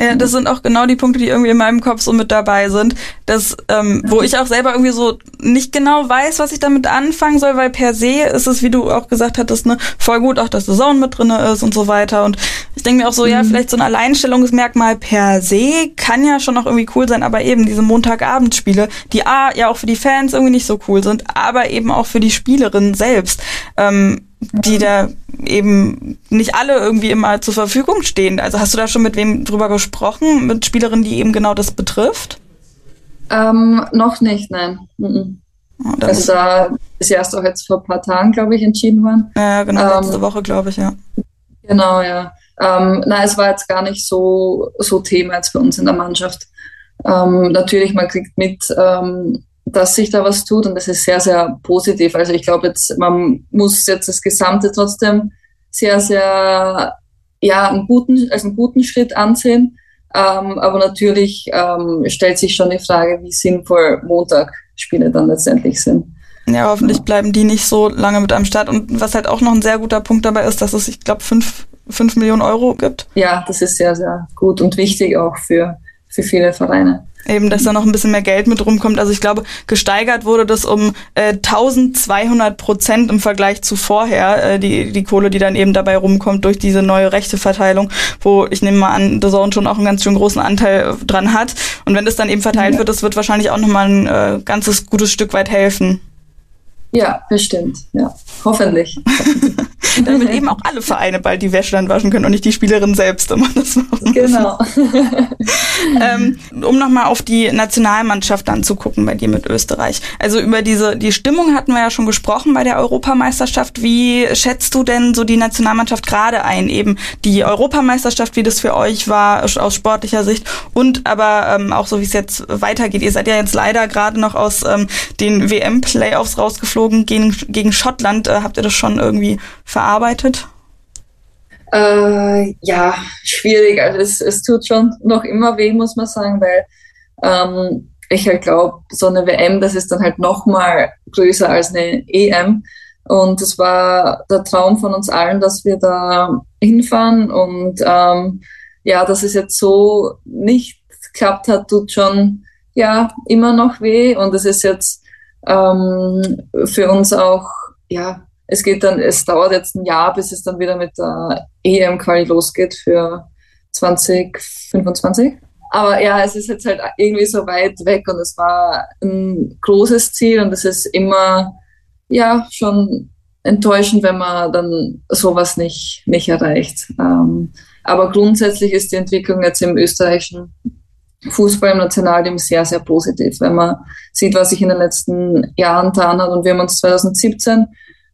Ja, das sind auch genau die Punkte, die irgendwie in meinem Kopf so mit dabei sind. Das, ähm, wo ich auch selber irgendwie so nicht genau weiß, was ich damit anfangen soll, weil per se ist es, wie du auch gesagt hattest, ne, voll gut, auch dass The Zone mit drinne ist und so weiter. Und ich denke mir auch so, mhm. ja, vielleicht so ein Alleinstellungsmerkmal per se kann ja schon noch irgendwie cool sein, aber eben diese Montagabendspiele, die A, ja auch für die Fans irgendwie nicht so cool sind, aber eben auch für die Spielerinnen selbst. Ähm, die da eben nicht alle irgendwie immer zur Verfügung stehen. Also hast du da schon mit wem drüber gesprochen, mit Spielerinnen, die eben genau das betrifft? Ähm, noch nicht, nein. Mhm. Oh, also da ist ja erst auch jetzt vor ein paar Tagen, glaube ich, entschieden worden. Ja, genau, letzte ähm, Woche, glaube ich, ja. Genau, ja. Ähm, nein, es war jetzt gar nicht so, so Thema jetzt bei uns in der Mannschaft. Ähm, natürlich, man kriegt mit, ähm, dass sich da was tut und das ist sehr, sehr positiv. Also ich glaube jetzt, man muss jetzt das Gesamte trotzdem sehr, sehr, ja, einen guten, als einen guten Schritt ansehen. Ähm, aber natürlich ähm, stellt sich schon die Frage, wie sinnvoll Montagspiele dann letztendlich sind. Ja, hoffentlich bleiben die nicht so lange mit am Start. Und was halt auch noch ein sehr guter Punkt dabei ist, dass es, ich glaube, fünf, fünf Millionen Euro gibt. Ja, das ist sehr, sehr gut und wichtig auch für, für viele Vereine. Eben, dass da noch ein bisschen mehr Geld mit rumkommt. Also ich glaube, gesteigert wurde das um äh, 1200 Prozent im Vergleich zu vorher, äh, die, die Kohle, die dann eben dabei rumkommt durch diese neue Rechteverteilung, wo ich nehme mal an, The Zone schon auch einen ganz schön großen Anteil dran hat. Und wenn das dann eben verteilt ja. wird, das wird wahrscheinlich auch nochmal ein äh, ganzes gutes Stück weit helfen. Ja, bestimmt. Ja, hoffentlich. Damit eben auch alle Vereine bald die Wäsche dann waschen können und nicht die Spielerin selbst immer. Das genau. ähm, um nochmal auf die Nationalmannschaft dann zu gucken bei dir mit Österreich. Also über diese, die Stimmung hatten wir ja schon gesprochen bei der Europameisterschaft. Wie schätzt du denn so die Nationalmannschaft gerade ein? Eben die Europameisterschaft, wie das für euch war aus sportlicher Sicht und aber ähm, auch so, wie es jetzt weitergeht. Ihr seid ja jetzt leider gerade noch aus ähm, den WM-Playoffs rausgeflogen gegen, gegen Schottland. Äh, habt ihr das schon irgendwie verarbeitet? Äh, ja, schwierig. Also es, es tut schon noch immer weh, muss man sagen, weil ähm, ich halt glaube, so eine WM, das ist dann halt noch mal größer als eine EM. Und es war der Traum von uns allen, dass wir da hinfahren. Und ähm, ja, dass es jetzt so nicht geklappt hat, tut schon ja immer noch weh. Und es ist jetzt ähm, für uns auch ja es geht dann, es dauert jetzt ein Jahr, bis es dann wieder mit der EM-Quali losgeht für 2025. Aber ja, es ist jetzt halt irgendwie so weit weg und es war ein großes Ziel und es ist immer, ja, schon enttäuschend, wenn man dann sowas nicht, nicht erreicht. Ähm, aber grundsätzlich ist die Entwicklung jetzt im österreichischen Fußball im Nationalteam sehr, sehr positiv, wenn man sieht, was sich in den letzten Jahren getan hat. Und wir haben uns 2017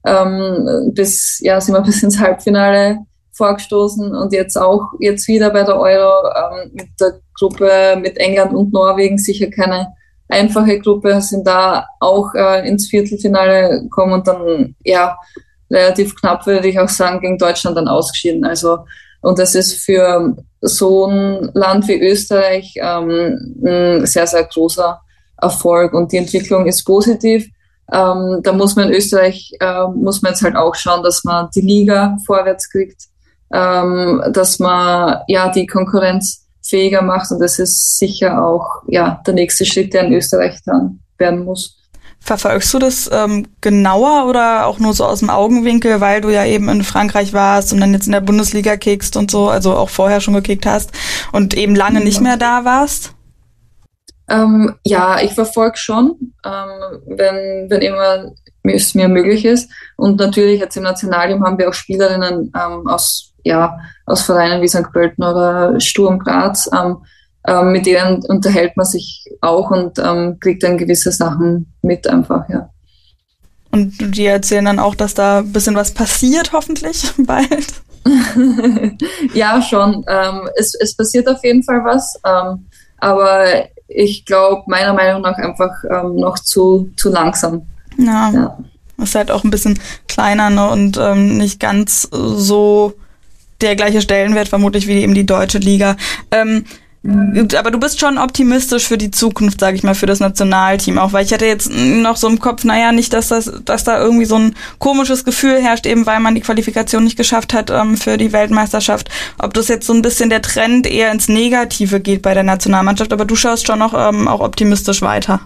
ähm, bis, ja, sind wir bis ins Halbfinale vorgestoßen und jetzt auch jetzt wieder bei der Euro ähm, mit der Gruppe mit England und Norwegen sicher keine einfache Gruppe, sind da auch äh, ins Viertelfinale gekommen und dann ja relativ knapp würde ich auch sagen gegen Deutschland dann ausgeschieden. Also und das ist für so ein Land wie Österreich ähm, ein sehr sehr großer Erfolg und die Entwicklung ist positiv. Ähm, da muss man in Österreich äh, muss man jetzt halt auch schauen, dass man die Liga vorwärts kriegt ähm, dass man ja die Konkurrenz fähiger macht und das ist sicher auch ja der nächste Schritt, der in Österreich dann werden muss. Verfolgst du das ähm, genauer oder auch nur so aus dem Augenwinkel, weil du ja eben in Frankreich warst und dann jetzt in der Bundesliga kickst und so, also auch vorher schon gekickt hast und eben lange nicht mehr da warst? Ähm, ja, ich verfolge schon, ähm, wenn, wenn immer es mir möglich ist. Und natürlich jetzt im Nationalteam haben wir auch Spielerinnen ähm, aus ja, aus Vereinen wie St. Pölten oder Sturm Graz, ähm, mit denen unterhält man sich auch und ähm, kriegt dann gewisse Sachen mit einfach, ja. Und die erzählen dann auch, dass da ein bisschen was passiert, hoffentlich bald. ja, schon. Ähm, es, es passiert auf jeden Fall was. Ähm, aber ich glaube, meiner Meinung nach einfach ähm, noch zu, zu langsam. Ja. ja. Ist halt auch ein bisschen kleiner ne? und ähm, nicht ganz so der gleiche Stellenwert vermutlich wie eben die deutsche Liga. Ähm, aber du bist schon optimistisch für die Zukunft, sage ich mal, für das Nationalteam auch, weil ich hatte jetzt noch so im Kopf, naja, nicht, dass das, dass da irgendwie so ein komisches Gefühl herrscht, eben weil man die Qualifikation nicht geschafft hat ähm, für die Weltmeisterschaft. Ob das jetzt so ein bisschen der Trend eher ins Negative geht bei der Nationalmannschaft, aber du schaust schon noch ähm, auch optimistisch weiter.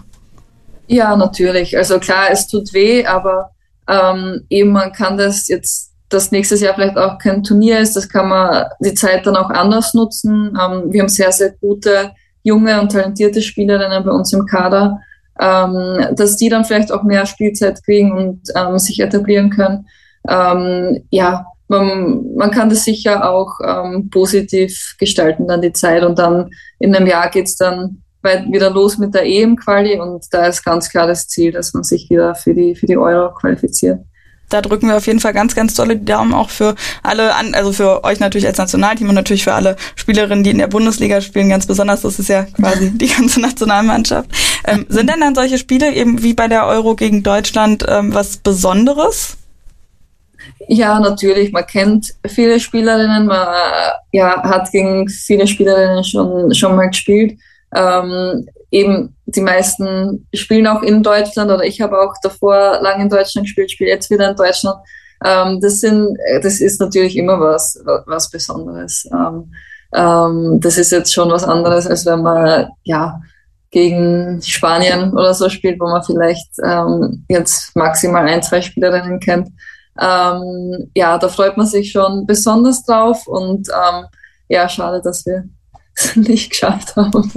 Ja, natürlich. Also klar, es tut weh, aber ähm, eben man kann das jetzt dass nächstes Jahr vielleicht auch kein Turnier ist. Das kann man die Zeit dann auch anders nutzen. Ähm, wir haben sehr, sehr gute, junge und talentierte Spielerinnen bei uns im Kader, ähm, dass die dann vielleicht auch mehr Spielzeit kriegen und ähm, sich etablieren können. Ähm, ja, man, man kann das sicher auch ähm, positiv gestalten, dann die Zeit. Und dann in einem Jahr geht's dann wieder los mit der EM-Quali und da ist ganz klar das Ziel, dass man sich wieder für die, für die Euro qualifiziert da drücken wir auf jeden Fall ganz, ganz tolle Daumen auch für alle, an, also für euch natürlich als Nationalteam und natürlich für alle Spielerinnen, die in der Bundesliga spielen, ganz besonders. Das ist ja quasi die ganze Nationalmannschaft. Ähm, sind denn dann solche Spiele eben wie bei der Euro gegen Deutschland ähm, was Besonderes? Ja, natürlich. Man kennt viele Spielerinnen, man ja, hat gegen viele Spielerinnen schon, schon mal gespielt. Ähm, eben die meisten spielen auch in Deutschland oder ich habe auch davor lange in Deutschland gespielt, spiele jetzt wieder in Deutschland. Ähm, das sind, das ist natürlich immer was, was Besonderes. Ähm, ähm, das ist jetzt schon was anderes, als wenn man, ja, gegen Spanien oder so spielt, wo man vielleicht ähm, jetzt maximal ein, zwei Spielerinnen kennt. Ähm, ja, da freut man sich schon besonders drauf und ähm, ja, schade, dass wir nicht geschafft haben.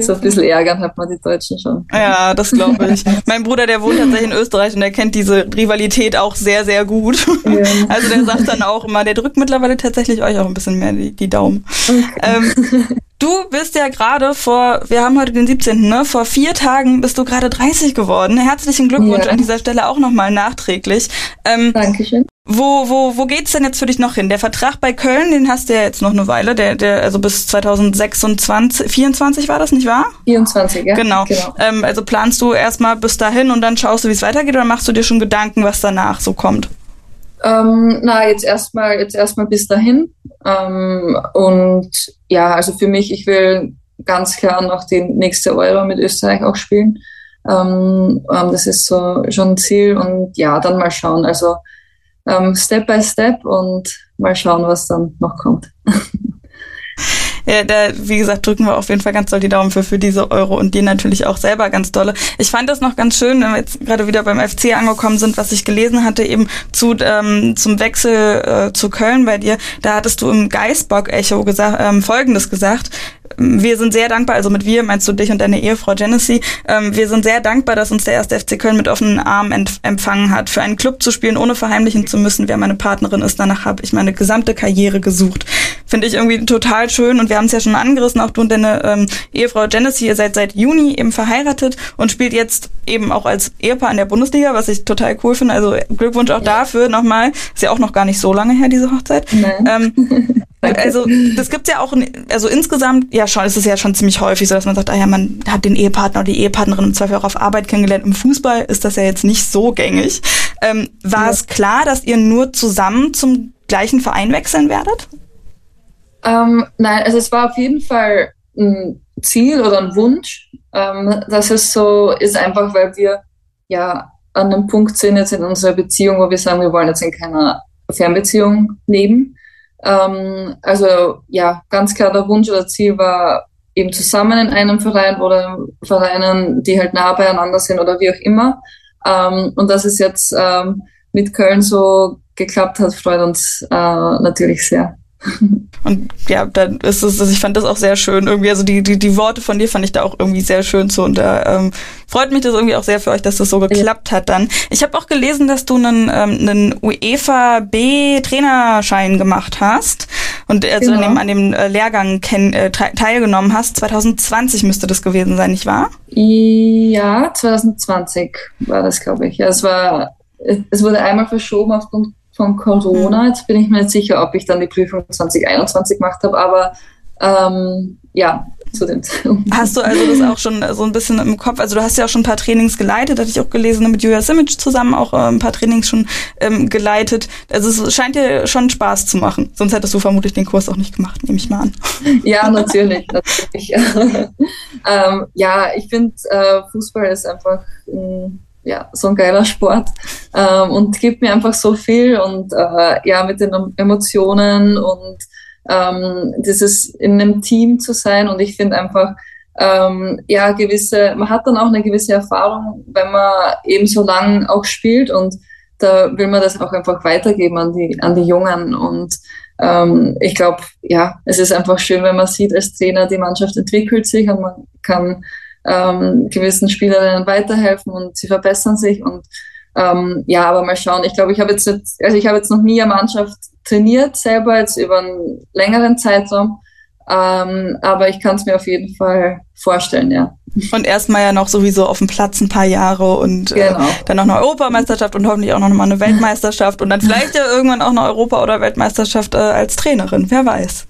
so ein bisschen ärgern hat man die Deutschen schon. Ja, das glaube ich. mein Bruder, der wohnt tatsächlich in Österreich und der kennt diese Rivalität auch sehr, sehr gut. Ja. Also der sagt dann auch immer, der drückt mittlerweile tatsächlich euch auch ein bisschen mehr die, die Daumen. Okay. Ähm, Du bist ja gerade vor, wir haben heute den 17., ne? Vor vier Tagen bist du gerade 30 geworden. Herzlichen Glückwunsch ja. an dieser Stelle auch nochmal nachträglich. Ähm, Dankeschön. Wo, wo, wo geht's denn jetzt für dich noch hin? Der Vertrag bei Köln, den hast du ja jetzt noch eine Weile, der, der, also bis 2026, 24 war das, nicht wahr? 24, ja. Genau. genau. Ähm, also planst du erstmal bis dahin und dann schaust du, wie es weitergeht, oder machst du dir schon Gedanken, was danach so kommt? Ähm, na, jetzt erstmal, jetzt erstmal bis dahin. Ähm, und ja, also für mich, ich will ganz klar noch die nächste Euro mit Österreich auch spielen. Ähm, ähm das ist so schon ein Ziel und ja, dann mal schauen. Also ähm, Step by Step und mal schauen, was dann noch kommt. Ja, da, wie gesagt, drücken wir auf jeden Fall ganz doll die Daumen für, für diese Euro und die natürlich auch selber ganz dolle. Ich fand das noch ganz schön, wenn wir jetzt gerade wieder beim FC angekommen sind, was ich gelesen hatte, eben zu, ähm, zum Wechsel äh, zu Köln bei dir. Da hattest du im Geisbock-Echo gesagt, ähm, Folgendes gesagt wir sind sehr dankbar, also mit wir meinst du dich und deine Ehefrau Genesee, ähm, wir sind sehr dankbar, dass uns der erste FC Köln mit offenen Armen empfangen hat. Für einen Club zu spielen, ohne verheimlichen zu müssen, wer meine Partnerin ist, danach habe ich meine gesamte Karriere gesucht. finde ich irgendwie total schön und wir haben es ja schon angerissen, auch du und deine ähm, Ehefrau Genesee, ihr seid seit Juni eben verheiratet und spielt jetzt eben auch als Ehepaar in der Bundesliga, was ich total cool finde. Also Glückwunsch auch ja. dafür nochmal. Ist ja auch noch gar nicht so lange her, diese Hochzeit. Ähm, also das gibt's ja auch, also insgesamt, ja schon, ist es ja schon ziemlich häufig so, dass man sagt, ah ja, man hat den Ehepartner oder die Ehepartnerin im Zweifel auch auf Arbeit kennengelernt. Im Fußball ist das ja jetzt nicht so gängig. Ähm, war ja. es klar, dass ihr nur zusammen zum gleichen Verein wechseln werdet? Ähm, nein, also es war auf jeden Fall ein Ziel oder ein Wunsch, ähm, dass es so ist, einfach weil wir ja an einem Punkt sind jetzt in unserer Beziehung, wo wir sagen, wir wollen jetzt in keiner Fernbeziehung leben. Ähm, also ja, ganz klar der Wunsch oder Ziel war eben zusammen in einem Verein oder Vereinen, die halt nah beieinander sind oder wie auch immer. Ähm, und dass es jetzt ähm, mit Köln so geklappt hat, freut uns äh, natürlich sehr. Und ja, dann ist es, ich fand das auch sehr schön irgendwie. Also die, die, die Worte von dir fand ich da auch irgendwie sehr schön zu. Und da ähm, freut mich das irgendwie auch sehr für euch, dass das so geklappt ja. hat dann. Ich habe auch gelesen, dass du einen, ähm, einen UEFA B-Trainerschein gemacht hast und also genau. an dem, an dem äh, Lehrgang äh, teilgenommen hast. 2020 müsste das gewesen sein, nicht wahr? Ja, 2020 war das, glaube ich. Ja, es war, es wurde einmal verschoben aufgrund von Corona. Mhm. Jetzt bin ich mir nicht sicher, ob ich dann die Prüfung 2021 gemacht habe, aber ähm, ja, zu dem Zeitpunkt. Hast du also das auch schon so ein bisschen im Kopf? Also du hast ja auch schon ein paar Trainings geleitet, hatte ich auch gelesen, mit Julia Simic zusammen auch äh, ein paar Trainings schon ähm, geleitet. Also es scheint dir schon Spaß zu machen. Sonst hättest du vermutlich den Kurs auch nicht gemacht, nehme ich mal an. Ja, natürlich. natürlich. ähm, ja, ich finde, äh, Fußball ist einfach ein ja, so ein geiler Sport. Ähm, und gibt mir einfach so viel und äh, ja, mit den Emotionen und ähm, dieses in einem Team zu sein. Und ich finde einfach, ähm, ja, gewisse, man hat dann auch eine gewisse Erfahrung, wenn man eben so lang auch spielt. Und da will man das auch einfach weitergeben an die, an die Jungen. Und ähm, ich glaube, ja, es ist einfach schön, wenn man sieht als Trainer, die Mannschaft entwickelt sich und man kann ähm, gewissen Spielerinnen weiterhelfen und sie verbessern sich und ähm, ja, aber mal schauen. Ich glaube, ich habe jetzt, also ich habe jetzt noch nie eine Mannschaft trainiert, selber jetzt über einen längeren Zeitraum. Ähm, aber ich kann es mir auf jeden Fall vorstellen, ja. Und erstmal ja noch sowieso auf dem Platz ein paar Jahre und äh, genau. äh, dann noch eine Europameisterschaft und hoffentlich auch noch mal eine Weltmeisterschaft und dann vielleicht ja irgendwann auch eine Europa- oder Weltmeisterschaft äh, als Trainerin, wer weiß.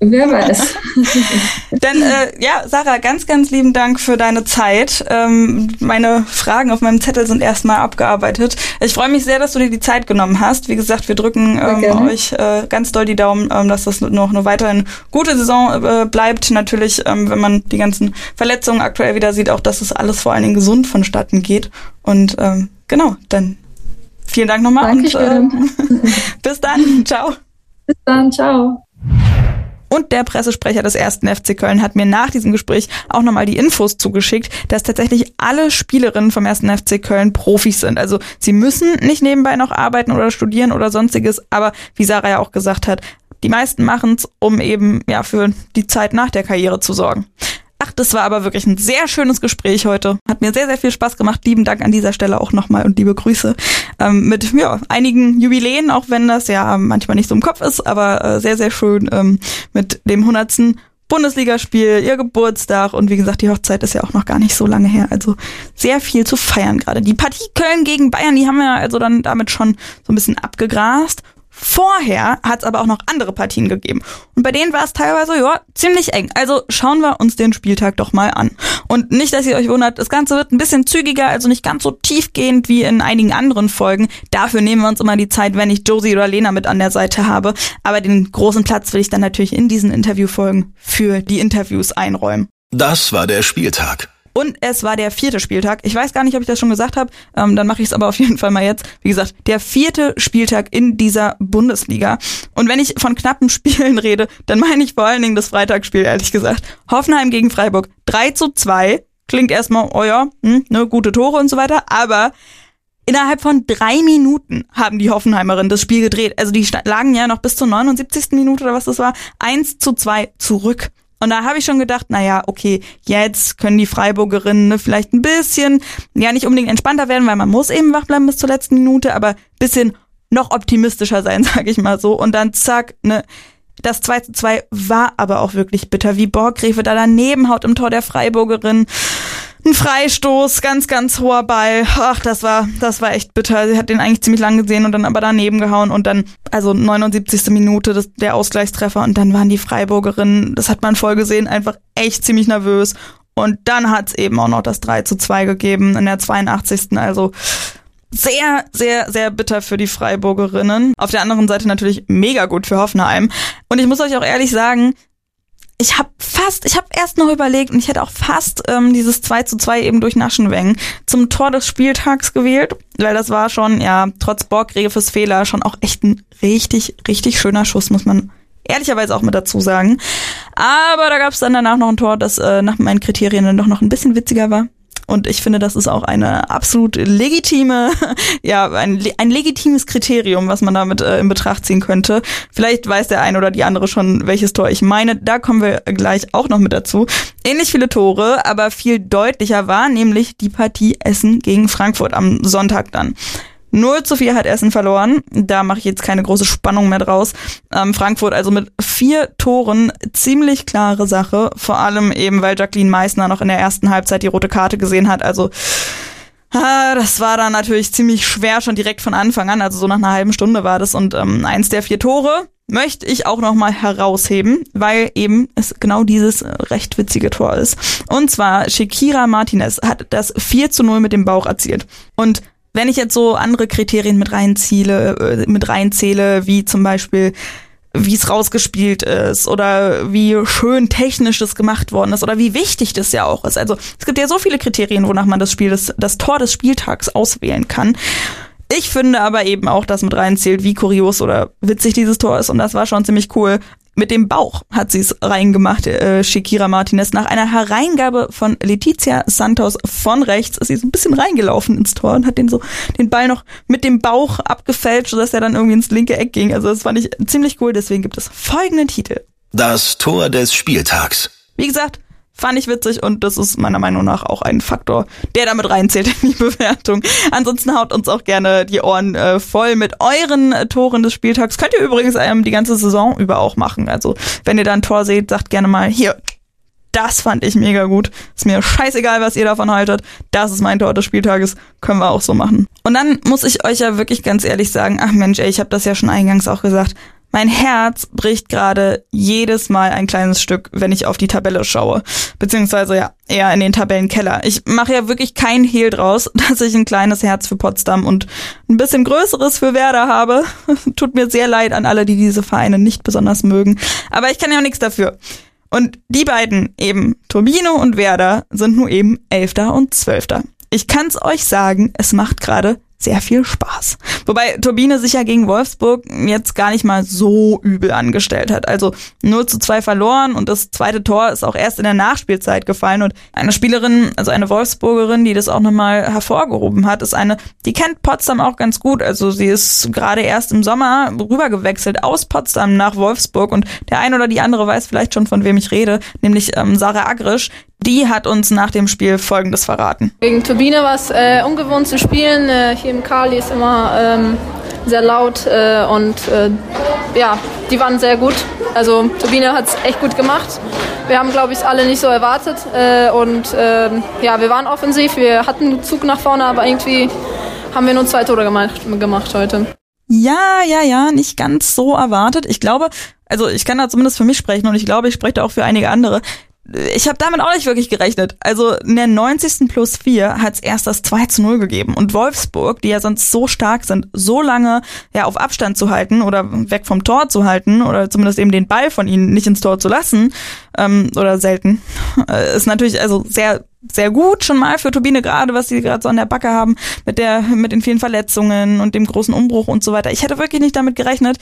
Wer weiß. Dann, äh, ja, Sarah, ganz, ganz lieben Dank für deine Zeit. Ähm, meine Fragen auf meinem Zettel sind erstmal abgearbeitet. Ich freue mich sehr, dass du dir die Zeit genommen hast. Wie gesagt, wir drücken ähm, euch äh, ganz doll die Daumen, ähm, dass das noch eine weiterhin gute Saison äh, bleibt. Natürlich, ähm, wenn man die ganzen Verletzungen aktuell wieder sieht, auch, dass es das alles vor allen Dingen gesund vonstatten geht. Und ähm, genau, dann vielen Dank nochmal Dankeschön. und äh, bis dann. Ciao. Bis dann, ciao. Und der Pressesprecher des ersten FC Köln hat mir nach diesem Gespräch auch nochmal die Infos zugeschickt, dass tatsächlich alle Spielerinnen vom ersten FC Köln Profis sind. Also sie müssen nicht nebenbei noch arbeiten oder studieren oder sonstiges, aber wie Sarah ja auch gesagt hat, die meisten machen es, um eben ja für die Zeit nach der Karriere zu sorgen. Das war aber wirklich ein sehr schönes Gespräch heute. Hat mir sehr, sehr viel Spaß gemacht. Lieben Dank an dieser Stelle auch nochmal und liebe Grüße. Ähm, mit ja, einigen Jubiläen, auch wenn das ja manchmal nicht so im Kopf ist, aber äh, sehr, sehr schön ähm, mit dem 100. Bundesligaspiel, ihr Geburtstag und wie gesagt, die Hochzeit ist ja auch noch gar nicht so lange her. Also sehr viel zu feiern gerade. Die Partie Köln gegen Bayern, die haben wir also dann damit schon so ein bisschen abgegrast. Vorher hat es aber auch noch andere Partien gegeben. Und bei denen war es teilweise, ja, ziemlich eng. Also schauen wir uns den Spieltag doch mal an. Und nicht, dass ihr euch wundert, das Ganze wird ein bisschen zügiger, also nicht ganz so tiefgehend wie in einigen anderen Folgen. Dafür nehmen wir uns immer die Zeit, wenn ich Josie oder Lena mit an der Seite habe. Aber den großen Platz will ich dann natürlich in diesen Interviewfolgen für die Interviews einräumen. Das war der Spieltag. Und es war der vierte Spieltag. Ich weiß gar nicht, ob ich das schon gesagt habe. Ähm, dann mache ich es aber auf jeden Fall mal jetzt. Wie gesagt, der vierte Spieltag in dieser Bundesliga. Und wenn ich von knappen Spielen rede, dann meine ich vor allen Dingen das Freitagsspiel, ehrlich gesagt. Hoffenheim gegen Freiburg. 3 zu 2. Klingt erstmal, oh ja, hm, ne, gute Tore und so weiter. Aber Innerhalb von drei Minuten haben die Hoffenheimerinnen das Spiel gedreht. Also die lagen ja noch bis zur 79. Minute oder was das war, 1 zu 2 zurück. Und da habe ich schon gedacht, naja, okay, jetzt können die Freiburgerinnen ne, vielleicht ein bisschen, ja nicht unbedingt entspannter werden, weil man muss eben wach bleiben bis zur letzten Minute, aber bisschen noch optimistischer sein, sage ich mal so. Und dann zack, ne, Das 2 zu 2 war aber auch wirklich bitter, wie Borggräfe da daneben haut im Tor der Freiburgerin. Ein Freistoß, ganz, ganz hoher Ball. Ach, das war, das war echt bitter. Sie hat den eigentlich ziemlich lang gesehen und dann aber daneben gehauen und dann, also 79. Minute, das, der Ausgleichstreffer und dann waren die Freiburgerinnen, das hat man voll gesehen, einfach echt ziemlich nervös. Und dann hat's eben auch noch das 3 zu 2 gegeben in der 82. Also sehr, sehr, sehr bitter für die Freiburgerinnen. Auf der anderen Seite natürlich mega gut für Hoffenheim. Und ich muss euch auch ehrlich sagen, ich habe fast, ich habe erst noch überlegt und ich hätte auch fast ähm, dieses 2 zu 2 eben durch Naschenweng zum Tor des Spieltags gewählt, weil das war schon, ja, trotz Borggräfes Fehler schon auch echt ein richtig, richtig schöner Schuss, muss man ehrlicherweise auch mit dazu sagen. Aber da gab es dann danach noch ein Tor, das äh, nach meinen Kriterien dann doch noch ein bisschen witziger war. Und ich finde, das ist auch eine absolut legitime, ja, ein, ein legitimes Kriterium, was man damit äh, in Betracht ziehen könnte. Vielleicht weiß der eine oder die andere schon, welches Tor ich meine. Da kommen wir gleich auch noch mit dazu. Ähnlich viele Tore, aber viel deutlicher war nämlich die Partie Essen gegen Frankfurt am Sonntag dann. 0 zu 4 hat Essen verloren. Da mache ich jetzt keine große Spannung mehr draus. Ähm, Frankfurt also mit vier Toren ziemlich klare Sache. Vor allem eben, weil Jacqueline Meissner noch in der ersten Halbzeit die rote Karte gesehen hat. Also ah, das war dann natürlich ziemlich schwer schon direkt von Anfang an. Also so nach einer halben Stunde war das. Und ähm, eins der vier Tore möchte ich auch nochmal herausheben, weil eben es genau dieses recht witzige Tor ist. Und zwar Shakira Martinez hat das 4 zu 0 mit dem Bauch erzielt. Und wenn ich jetzt so andere Kriterien mit reinziehe, äh, mit reinzähle, wie zum Beispiel wie es rausgespielt ist oder wie schön technisch das gemacht worden ist oder wie wichtig das ja auch ist. Also es gibt ja so viele Kriterien, wonach man das Spiel, das, das Tor des Spieltags auswählen kann. Ich finde aber eben auch, dass mit reinzählt, wie kurios oder witzig dieses Tor ist und das war schon ziemlich cool. Mit dem Bauch hat sie es reingemacht, äh, Shakira Martinez. Nach einer Hereingabe von Letizia Santos von rechts ist sie so ein bisschen reingelaufen ins Tor und hat den so den Ball noch mit dem Bauch abgefälscht, sodass er dann irgendwie ins linke Eck ging. Also das fand ich ziemlich cool. Deswegen gibt es folgenden Titel. Das Tor des Spieltags. Wie gesagt, Fand ich witzig und das ist meiner Meinung nach auch ein Faktor, der damit reinzählt in die Bewertung. Ansonsten haut uns auch gerne die Ohren äh, voll mit euren äh, Toren des Spieltags. Könnt ihr übrigens ähm, die ganze Saison über auch machen. Also wenn ihr da ein Tor seht, sagt gerne mal, hier, das fand ich mega gut. Ist mir scheißegal, was ihr davon haltet. Das ist mein Tor des Spieltages. Können wir auch so machen. Und dann muss ich euch ja wirklich ganz ehrlich sagen, ach Mensch, ey, ich habe das ja schon eingangs auch gesagt. Mein Herz bricht gerade jedes Mal ein kleines Stück, wenn ich auf die Tabelle schaue. Beziehungsweise ja, eher in den Tabellenkeller. Ich mache ja wirklich kein Hehl draus, dass ich ein kleines Herz für Potsdam und ein bisschen größeres für Werder habe. Tut mir sehr leid an alle, die diese Vereine nicht besonders mögen. Aber ich kann ja auch nichts dafür. Und die beiden eben, Turbino und Werder, sind nur eben Elfter und Zwölfter. Ich kann's euch sagen, es macht gerade sehr viel Spaß. Wobei Turbine sich ja gegen Wolfsburg jetzt gar nicht mal so übel angestellt hat. Also 0 zu 2 verloren und das zweite Tor ist auch erst in der Nachspielzeit gefallen. Und eine Spielerin, also eine Wolfsburgerin, die das auch nochmal hervorgehoben hat, ist eine, die kennt Potsdam auch ganz gut. Also sie ist gerade erst im Sommer rübergewechselt aus Potsdam nach Wolfsburg und der ein oder die andere weiß vielleicht schon, von wem ich rede, nämlich ähm, Sarah Agrisch, die hat uns nach dem Spiel Folgendes verraten. Gegen Turbine war es äh, ungewohnt zu spielen. Äh, hier im Kali ist immer ähm, sehr laut äh, und äh, ja, die waren sehr gut. Also Turbine hat es echt gut gemacht. Wir haben, glaube ich, alle nicht so erwartet äh, und ähm, ja, wir waren offensiv. Wir hatten Zug nach vorne, aber irgendwie haben wir nur zwei Tore gemacht, gemacht heute. Ja, ja, ja, nicht ganz so erwartet. Ich glaube, also ich kann da zumindest für mich sprechen und ich glaube, ich spreche da auch für einige andere ich habe damit auch nicht wirklich gerechnet. Also in der 90. plus 4 hat es erst das 2 zu 0 gegeben. Und Wolfsburg, die ja sonst so stark sind, so lange ja auf Abstand zu halten oder weg vom Tor zu halten oder zumindest eben den Ball von ihnen nicht ins Tor zu lassen, ähm, oder selten, äh, ist natürlich also sehr sehr gut schon mal für Turbine gerade, was sie gerade so an der Backe haben mit der mit den vielen Verletzungen und dem großen Umbruch und so weiter. Ich hätte wirklich nicht damit gerechnet,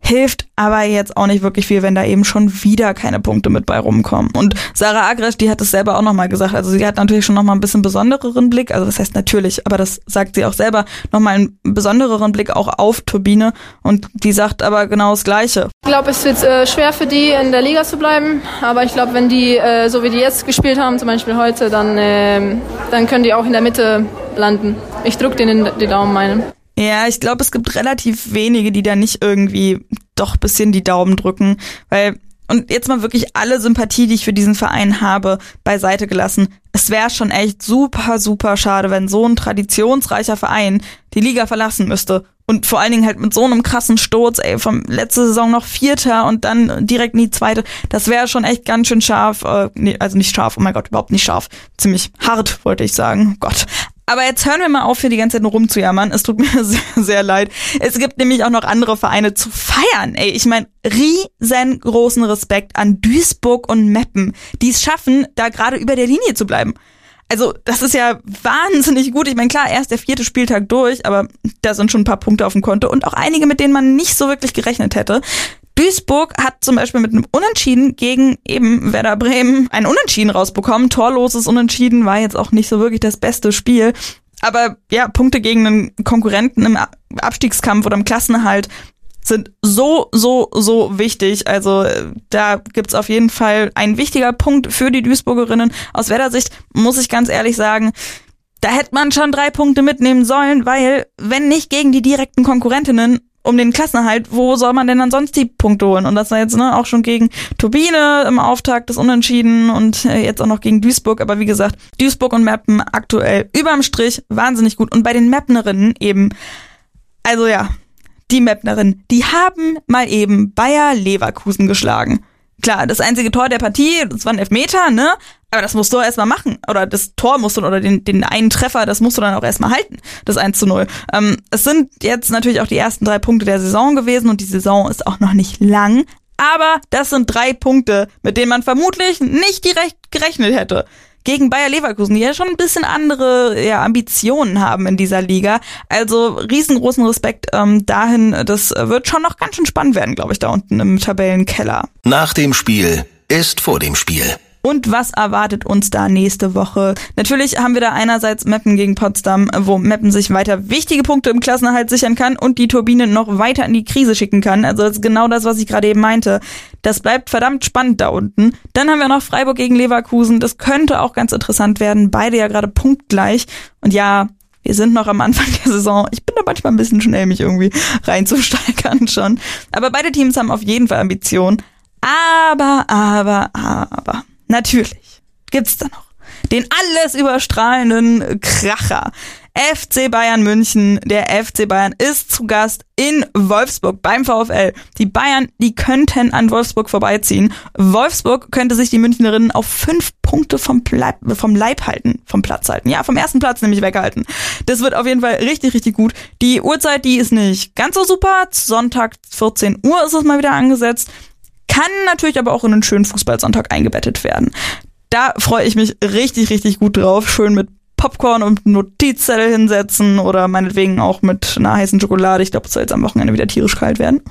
hilft aber jetzt auch nicht wirklich viel, wenn da eben schon wieder keine Punkte mit bei rumkommen. Und Sarah Agresch, die hat es selber auch nochmal gesagt. Also sie hat natürlich schon nochmal ein bisschen besondereren Blick. Also das heißt natürlich, aber das sagt sie auch selber, nochmal einen besondereren Blick auch auf Turbine. Und die sagt aber genau das Gleiche. Ich glaube, es wird äh, schwer für die in der Liga zu bleiben. Aber ich glaube, wenn die, äh, so wie die jetzt gespielt haben, zum Beispiel heute, dann, äh, dann können die auch in der Mitte landen. Ich drücke denen die Daumen meinen. Ja, ich glaube, es gibt relativ wenige, die da nicht irgendwie doch bisschen die Daumen drücken, weil und jetzt mal wirklich alle Sympathie, die ich für diesen Verein habe, beiseite gelassen. Es wäre schon echt super, super schade, wenn so ein traditionsreicher Verein die Liga verlassen müsste. Und vor allen Dingen halt mit so einem krassen Sturz, ey, vom letzte Saison noch Vierter und dann direkt in die zweite. Das wäre schon echt ganz schön scharf. Äh, nee, also nicht scharf, oh mein Gott, überhaupt nicht scharf. Ziemlich hart, wollte ich sagen. Gott. Aber jetzt hören wir mal auf, hier die ganze Zeit nur rumzujammern. Es tut mir sehr, sehr leid. Es gibt nämlich auch noch andere Vereine zu feiern. Ey, ich meine, riesengroßen Respekt an Duisburg und Meppen, die es schaffen, da gerade über der Linie zu bleiben. Also, das ist ja wahnsinnig gut. Ich meine, klar, erst der vierte Spieltag durch, aber da sind schon ein paar Punkte auf dem Konto und auch einige, mit denen man nicht so wirklich gerechnet hätte. Duisburg hat zum Beispiel mit einem Unentschieden gegen eben Werder Bremen ein Unentschieden rausbekommen. Torloses Unentschieden war jetzt auch nicht so wirklich das beste Spiel. Aber ja, Punkte gegen einen Konkurrenten im Abstiegskampf oder im Klassenerhalt sind so, so, so wichtig. Also da gibt's auf jeden Fall ein wichtiger Punkt für die Duisburgerinnen. Aus Werder-Sicht muss ich ganz ehrlich sagen, da hätte man schon drei Punkte mitnehmen sollen, weil wenn nicht gegen die direkten Konkurrentinnen, um den Klassenerhalt, wo soll man denn dann sonst die Punkte holen? Und das war jetzt ne, auch schon gegen Turbine im Auftakt des Unentschieden und äh, jetzt auch noch gegen Duisburg. Aber wie gesagt, Duisburg und Mappen aktuell überm Strich, wahnsinnig gut. Und bei den Mappnerinnen eben, also ja, die Mappnerin, die haben mal eben Bayer Leverkusen geschlagen. Klar, das einzige Tor der Partie, das war ein Elfmeter, ne? Aber das musst du erstmal machen. Oder das Tor musst du, oder den, den einen Treffer, das musst du dann auch erstmal halten. Das 1 zu 0. Ähm, es sind jetzt natürlich auch die ersten drei Punkte der Saison gewesen und die Saison ist auch noch nicht lang. Aber das sind drei Punkte, mit denen man vermutlich nicht direkt gerechnet hätte gegen Bayer Leverkusen, die ja schon ein bisschen andere ja, Ambitionen haben in dieser Liga. Also riesengroßen Respekt ähm, dahin. Das wird schon noch ganz schön spannend werden, glaube ich, da unten im Tabellenkeller. Nach dem Spiel ist vor dem Spiel. Und was erwartet uns da nächste Woche? Natürlich haben wir da einerseits Meppen gegen Potsdam, wo Meppen sich weiter wichtige Punkte im Klassenerhalt sichern kann und die Turbine noch weiter in die Krise schicken kann. Also das ist genau das, was ich gerade eben meinte. Das bleibt verdammt spannend da unten. Dann haben wir noch Freiburg gegen Leverkusen. Das könnte auch ganz interessant werden. Beide ja gerade punktgleich. Und ja, wir sind noch am Anfang der Saison. Ich bin da manchmal ein bisschen schnell, mich irgendwie reinzusteigern schon. Aber beide Teams haben auf jeden Fall Ambitionen. Aber, aber, aber. Natürlich gibt's da noch den alles überstrahlenden Kracher. FC Bayern München. Der FC Bayern ist zu Gast in Wolfsburg beim VfL. Die Bayern, die könnten an Wolfsburg vorbeiziehen. Wolfsburg könnte sich die Münchnerinnen auf fünf Punkte vom, Leib, vom Leib halten, vom Platz halten. Ja, vom ersten Platz nämlich weghalten. Das wird auf jeden Fall richtig, richtig gut. Die Uhrzeit, die ist nicht ganz so super. Sonntag 14 Uhr ist es mal wieder angesetzt. Kann natürlich aber auch in einen schönen Fußballsonntag eingebettet werden. Da freue ich mich richtig, richtig gut drauf. Schön mit Popcorn und Notizzettel hinsetzen oder meinetwegen auch mit einer heißen Schokolade. Ich glaube, es soll jetzt am Wochenende wieder tierisch kalt werden.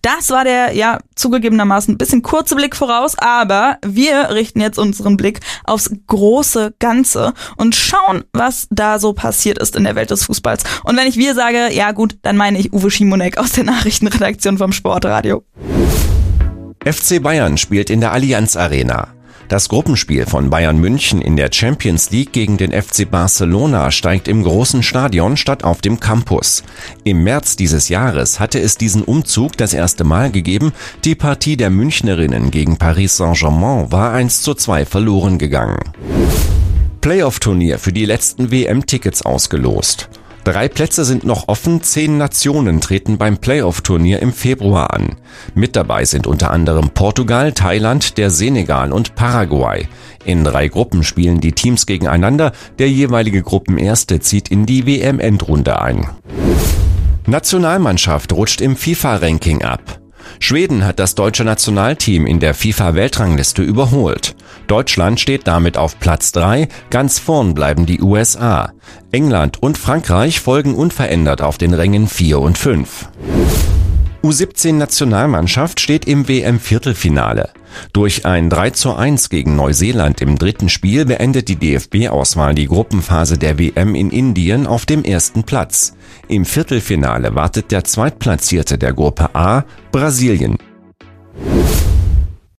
Das war der, ja, zugegebenermaßen ein bisschen kurze Blick voraus, aber wir richten jetzt unseren Blick aufs große Ganze und schauen, was da so passiert ist in der Welt des Fußballs. Und wenn ich wir sage, ja gut, dann meine ich Uwe Schimonek aus der Nachrichtenredaktion vom Sportradio. FC Bayern spielt in der Allianz Arena. Das Gruppenspiel von Bayern München in der Champions League gegen den FC Barcelona steigt im großen Stadion statt auf dem Campus. Im März dieses Jahres hatte es diesen Umzug das erste Mal gegeben. Die Partie der Münchnerinnen gegen Paris Saint-Germain war 1 zu 2 verloren gegangen. Playoff-Turnier für die letzten WM-Tickets ausgelost. Drei Plätze sind noch offen, zehn Nationen treten beim Playoff-Turnier im Februar an. Mit dabei sind unter anderem Portugal, Thailand, der Senegal und Paraguay. In drei Gruppen spielen die Teams gegeneinander, der jeweilige Gruppenerste zieht in die WM-Endrunde ein. Nationalmannschaft rutscht im FIFA-Ranking ab. Schweden hat das deutsche Nationalteam in der FIFA-Weltrangliste überholt. Deutschland steht damit auf Platz 3, ganz vorn bleiben die USA. England und Frankreich folgen unverändert auf den Rängen 4 und 5. U17-Nationalmannschaft steht im WM-Viertelfinale. Durch ein 3 zu 1 gegen Neuseeland im dritten Spiel beendet die DFB-Auswahl die Gruppenphase der WM in Indien auf dem ersten Platz. Im Viertelfinale wartet der Zweitplatzierte der Gruppe A, Brasilien.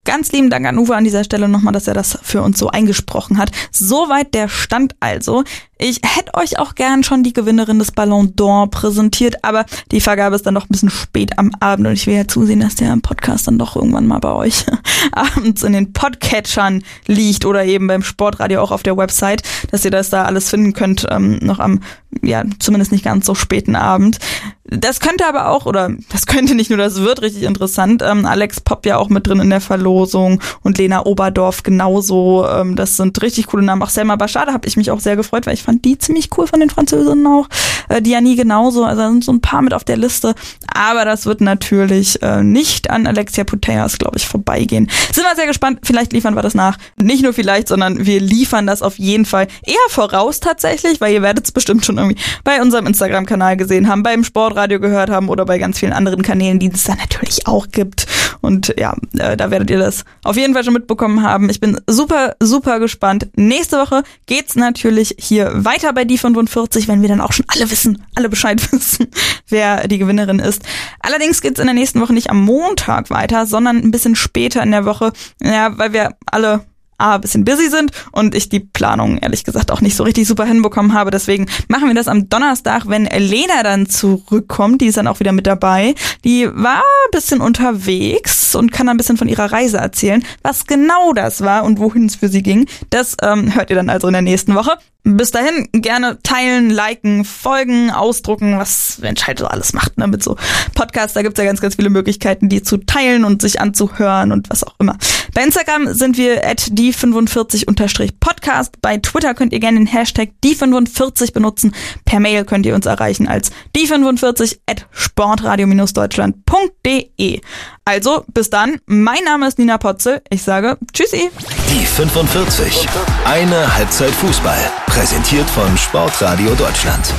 Ganz lieben Dank an Uwe an dieser Stelle nochmal, dass er das für uns so eingesprochen hat. Soweit der Stand also. Ich hätte euch auch gern schon die Gewinnerin des Ballon d'Or präsentiert, aber die Vergabe ist dann doch ein bisschen spät am Abend und ich will ja zusehen, dass der Podcast dann doch irgendwann mal bei euch abends in den Podcatchern liegt oder eben beim Sportradio auch auf der Website, dass ihr das da alles finden könnt, ähm, noch am, ja, zumindest nicht ganz so späten Abend. Das könnte aber auch, oder das könnte nicht nur, das wird richtig interessant. Ähm, Alex Popp ja auch mit drin in der Verlosung und Lena Oberdorf genauso. Ähm, das sind richtig coole Namen. Auch Selma Bashar, da habe ich mich auch sehr gefreut, weil ich fand die ziemlich cool von den Französinnen auch. Äh, Diani genauso. Also da sind so ein paar mit auf der Liste. Aber das wird natürlich äh, nicht an Alexia Putellas, glaube ich, vorbeigehen. Sind wir sehr gespannt. Vielleicht liefern wir das nach. Nicht nur vielleicht, sondern wir liefern das auf jeden Fall eher voraus tatsächlich, weil ihr werdet es bestimmt schon irgendwie bei unserem Instagram-Kanal gesehen haben, beim Sport Radio gehört haben oder bei ganz vielen anderen Kanälen, die es da natürlich auch gibt. Und ja, äh, da werdet ihr das auf jeden Fall schon mitbekommen haben. Ich bin super, super gespannt. Nächste Woche geht's natürlich hier weiter bei die 45, wenn wir dann auch schon alle wissen, alle Bescheid wissen, wer die Gewinnerin ist. Allerdings geht's in der nächsten Woche nicht am Montag weiter, sondern ein bisschen später in der Woche, ja, weil wir alle A, bisschen busy sind und ich die Planung ehrlich gesagt auch nicht so richtig super hinbekommen habe. Deswegen machen wir das am Donnerstag, wenn Lena dann zurückkommt. Die ist dann auch wieder mit dabei. Die war ein bisschen unterwegs und kann ein bisschen von ihrer Reise erzählen. Was genau das war und wohin es für sie ging, das ähm, hört ihr dann also in der nächsten Woche. Bis dahin gerne teilen, liken, folgen, ausdrucken, was entscheidet so alles macht, ne? Mit so Podcasts, da gibt's ja ganz, ganz viele Möglichkeiten, die zu teilen und sich anzuhören und was auch immer. Bei Instagram sind wir at die45-podcast. Bei Twitter könnt ihr gerne den Hashtag die45 benutzen. Per Mail könnt ihr uns erreichen als die45 at sportradio-deutschland.de. Also, bis dann. Mein Name ist Nina Potzel. Ich sage Tschüssi. Die 45. Eine Halbzeit Fußball. Präsentiert von Sportradio Deutschland.